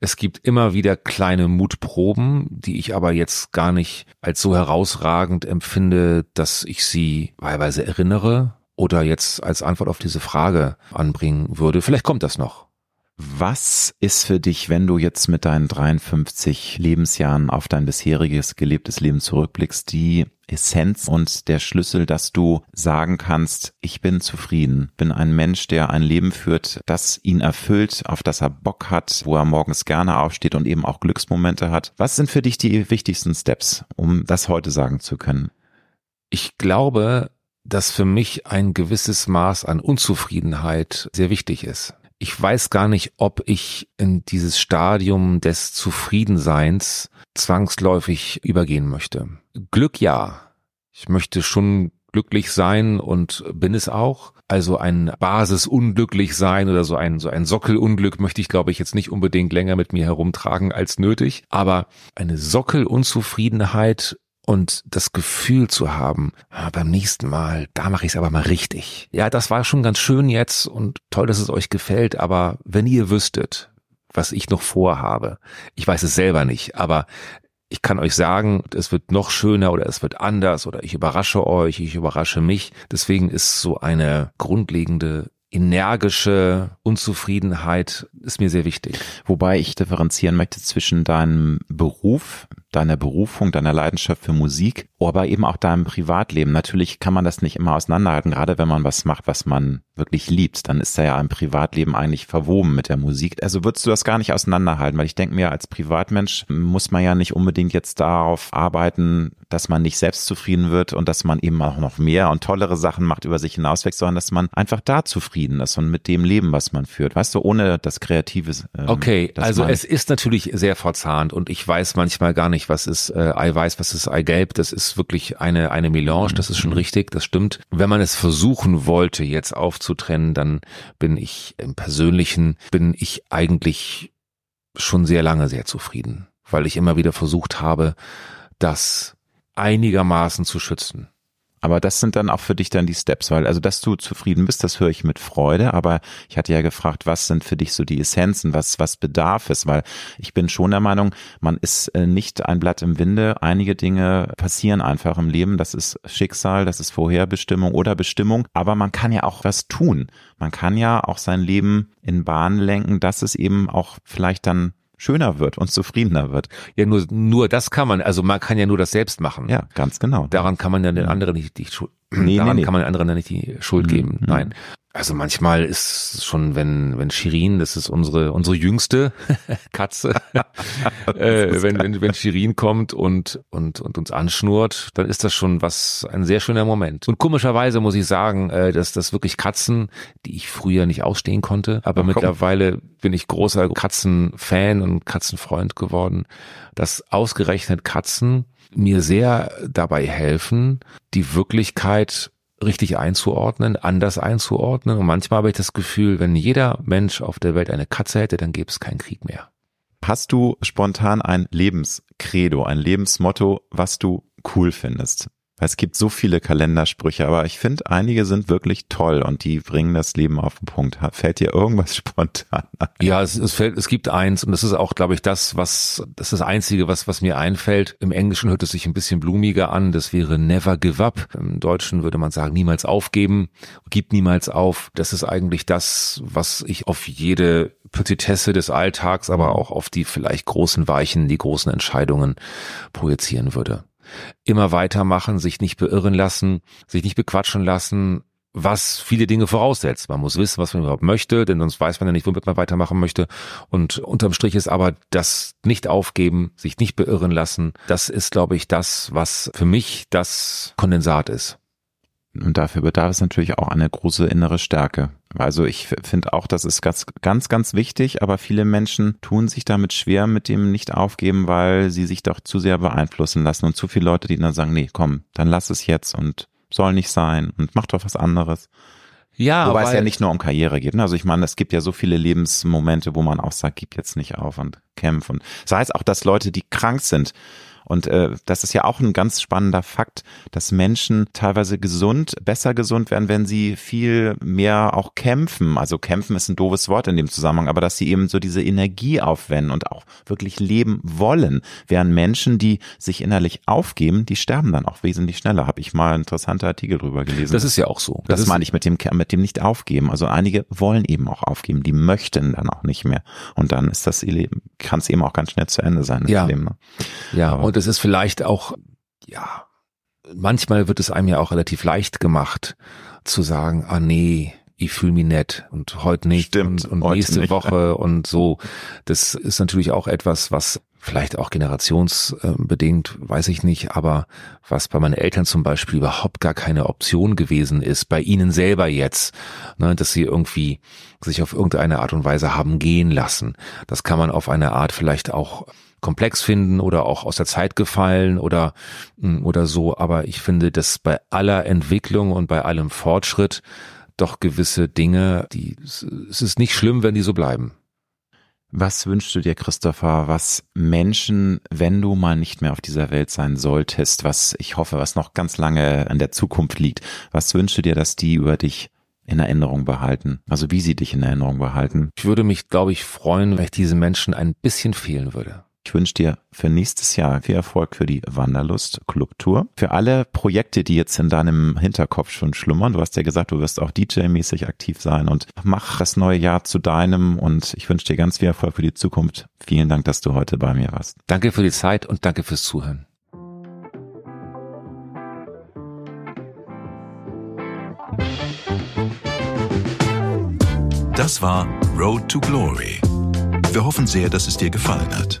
Es gibt immer wieder kleine Mutproben, die ich aber jetzt gar nicht als so herausragend empfinde, dass ich sie wahlweise erinnere oder jetzt als Antwort auf diese Frage anbringen würde. Vielleicht kommt das noch. Was ist für dich, wenn du jetzt mit deinen 53 Lebensjahren auf dein bisheriges gelebtes Leben zurückblickst, die Essenz und der Schlüssel, dass du sagen kannst, ich bin zufrieden, bin ein Mensch, der ein Leben führt, das ihn erfüllt, auf das er Bock hat, wo er morgens gerne aufsteht und eben auch Glücksmomente hat. Was sind für dich die wichtigsten Steps, um das heute sagen zu können? Ich glaube, dass für mich ein gewisses Maß an Unzufriedenheit sehr wichtig ist ich weiß gar nicht, ob ich in dieses Stadium des Zufriedenseins zwangsläufig übergehen möchte. Glück ja. Ich möchte schon glücklich sein und bin es auch. Also ein Basisunglücklich sein oder so ein, so ein Sockelunglück möchte ich, glaube ich, jetzt nicht unbedingt länger mit mir herumtragen als nötig. Aber eine Sockelunzufriedenheit und das Gefühl zu haben, ah, beim nächsten Mal, da mache ich es aber mal richtig. Ja, das war schon ganz schön jetzt und toll, dass es euch gefällt, aber wenn ihr wüsstet, was ich noch vorhabe, ich weiß es selber nicht, aber ich kann euch sagen, es wird noch schöner oder es wird anders oder ich überrasche euch, ich überrasche mich. Deswegen ist so eine grundlegende energische Unzufriedenheit ist mir sehr wichtig. Wobei ich differenzieren möchte zwischen deinem Beruf, deiner Berufung, deiner Leidenschaft für Musik, aber eben auch deinem Privatleben. Natürlich kann man das nicht immer auseinanderhalten, gerade wenn man was macht, was man wirklich liebt, dann ist da ja ein Privatleben eigentlich verwoben mit der Musik. Also würdest du das gar nicht auseinanderhalten, weil ich denke mir, als Privatmensch muss man ja nicht unbedingt jetzt darauf arbeiten, dass man nicht selbstzufrieden wird und dass man eben auch noch mehr und tollere Sachen macht, über sich hinauswächst, sondern dass man einfach da zufrieden ist und mit dem Leben, was man führt. Weißt du, ohne das Kreative. Ähm, okay, also es ist natürlich sehr verzahnt und ich weiß manchmal gar nicht, was ist äh, Eiweiß, was ist Eigelb. Das ist wirklich eine, eine Melange, das ist schon mhm. richtig, das stimmt. Wenn man es versuchen wollte, jetzt aufzutrennen, dann bin ich im Persönlichen, bin ich eigentlich schon sehr lange sehr zufrieden, weil ich immer wieder versucht habe, das einigermaßen zu schützen. Aber das sind dann auch für dich dann die Steps, weil also, dass du zufrieden bist, das höre ich mit Freude. Aber ich hatte ja gefragt, was sind für dich so die Essenzen, was, was bedarf es? Weil ich bin schon der Meinung, man ist äh, nicht ein Blatt im Winde. Einige Dinge passieren einfach im Leben. Das ist Schicksal, das ist Vorherbestimmung oder Bestimmung. Aber man kann ja auch was tun. Man kann ja auch sein Leben in Bahnen lenken, dass es eben auch vielleicht dann schöner wird und zufriedener wird. Ja, nur, nur das kann man, also man kann ja nur das selbst machen. Ja, ganz genau. Daran kann man ja den anderen nicht die Schuld, nee, daran nee, nee. kann man den anderen nicht die Schuld mhm. geben. Mhm. Nein. Also manchmal ist schon, wenn, wenn Shirin, das ist unsere, unsere jüngste Katze, äh, wenn, wenn, wenn Shirin kommt und, und, und uns anschnurrt, dann ist das schon was, ein sehr schöner Moment. Und komischerweise muss ich sagen, äh, dass das wirklich Katzen, die ich früher nicht ausstehen konnte, aber Ach, mittlerweile bin ich großer Katzenfan und Katzenfreund geworden, dass ausgerechnet Katzen mir sehr dabei helfen, die Wirklichkeit richtig einzuordnen, anders einzuordnen. Und manchmal habe ich das Gefühl, wenn jeder Mensch auf der Welt eine Katze hätte, dann gäbe es keinen Krieg mehr. Hast du spontan ein Lebenskredo, ein Lebensmotto, was du cool findest? Es gibt so viele Kalendersprüche, aber ich finde, einige sind wirklich toll und die bringen das Leben auf den Punkt. Fällt dir irgendwas spontan ein? Ja, es, es, fällt, es gibt eins und das ist auch, glaube ich, das, was, das ist das Einzige, was, was mir einfällt. Im Englischen hört es sich ein bisschen blumiger an. Das wäre never give up. Im Deutschen würde man sagen, niemals aufgeben. Gib niemals auf. Das ist eigentlich das, was ich auf jede Petitesse des Alltags, aber auch auf die vielleicht großen Weichen, die großen Entscheidungen projizieren würde immer weitermachen, sich nicht beirren lassen, sich nicht bequatschen lassen, was viele Dinge voraussetzt. Man muss wissen, was man überhaupt möchte, denn sonst weiß man ja nicht, womit man weitermachen möchte. Und unterm Strich ist aber das nicht aufgeben, sich nicht beirren lassen, das ist, glaube ich, das, was für mich das Kondensat ist. Und dafür bedarf es natürlich auch eine große innere Stärke. Also ich finde auch, das ist ganz, ganz, ganz wichtig, aber viele Menschen tun sich damit schwer mit dem nicht aufgeben, weil sie sich doch zu sehr beeinflussen lassen und zu viele Leute, die dann sagen, nee, komm, dann lass es jetzt und soll nicht sein und mach doch was anderes. Ja, Wobei es ja nicht nur um Karriere geht. Ne? Also ich meine, es gibt ja so viele Lebensmomente, wo man auch sagt, gib jetzt nicht auf und kämpf. Und sei es auch, dass Leute, die krank sind, und äh, das ist ja auch ein ganz spannender Fakt, dass Menschen teilweise gesund, besser gesund werden, wenn sie viel mehr auch kämpfen. Also kämpfen ist ein doofes Wort in dem Zusammenhang, aber dass sie eben so diese Energie aufwenden und auch wirklich leben wollen. Während Menschen, die sich innerlich aufgeben, die sterben dann auch wesentlich schneller. Habe ich mal interessante Artikel drüber gelesen. Das ist ja auch so. Das, das meine ich mit dem, mit dem nicht aufgeben. Also einige wollen eben auch aufgeben, die möchten dann auch nicht mehr. Und dann ist das kann es eben auch ganz schnell zu Ende sein. Ja, Leben, ne? ja. Und es ist vielleicht auch, ja, manchmal wird es einem ja auch relativ leicht gemacht zu sagen, ah nee, ich fühle mich nett und heute nicht Stimmt, und, und nächste nicht. Woche und so. Das ist natürlich auch etwas, was vielleicht auch generationsbedingt, weiß ich nicht, aber was bei meinen Eltern zum Beispiel überhaupt gar keine Option gewesen ist, bei ihnen selber jetzt, ne, dass sie irgendwie sich auf irgendeine Art und Weise haben gehen lassen. Das kann man auf eine Art vielleicht auch komplex finden oder auch aus der Zeit gefallen oder, mm, oder so. Aber ich finde, dass bei aller Entwicklung und bei allem Fortschritt doch gewisse Dinge, die, es ist nicht schlimm, wenn die so bleiben. Was wünschst du dir, Christopher, was Menschen, wenn du mal nicht mehr auf dieser Welt sein solltest, was ich hoffe, was noch ganz lange in der Zukunft liegt, was wünschst du dir, dass die über dich in Erinnerung behalten? Also wie sie dich in Erinnerung behalten? Ich würde mich, glaube ich, freuen, wenn ich diesen Menschen ein bisschen fehlen würde. Ich wünsche dir für nächstes Jahr viel Erfolg für die Wanderlust Clubtour. Für alle Projekte, die jetzt in deinem Hinterkopf schon schlummern. Du hast ja gesagt, du wirst auch DJ-mäßig aktiv sein und mach das neue Jahr zu deinem und ich wünsche dir ganz viel Erfolg für die Zukunft. Vielen Dank, dass du heute bei mir warst. Danke für die Zeit und danke fürs Zuhören. Das war Road to Glory. Wir hoffen sehr, dass es dir gefallen hat.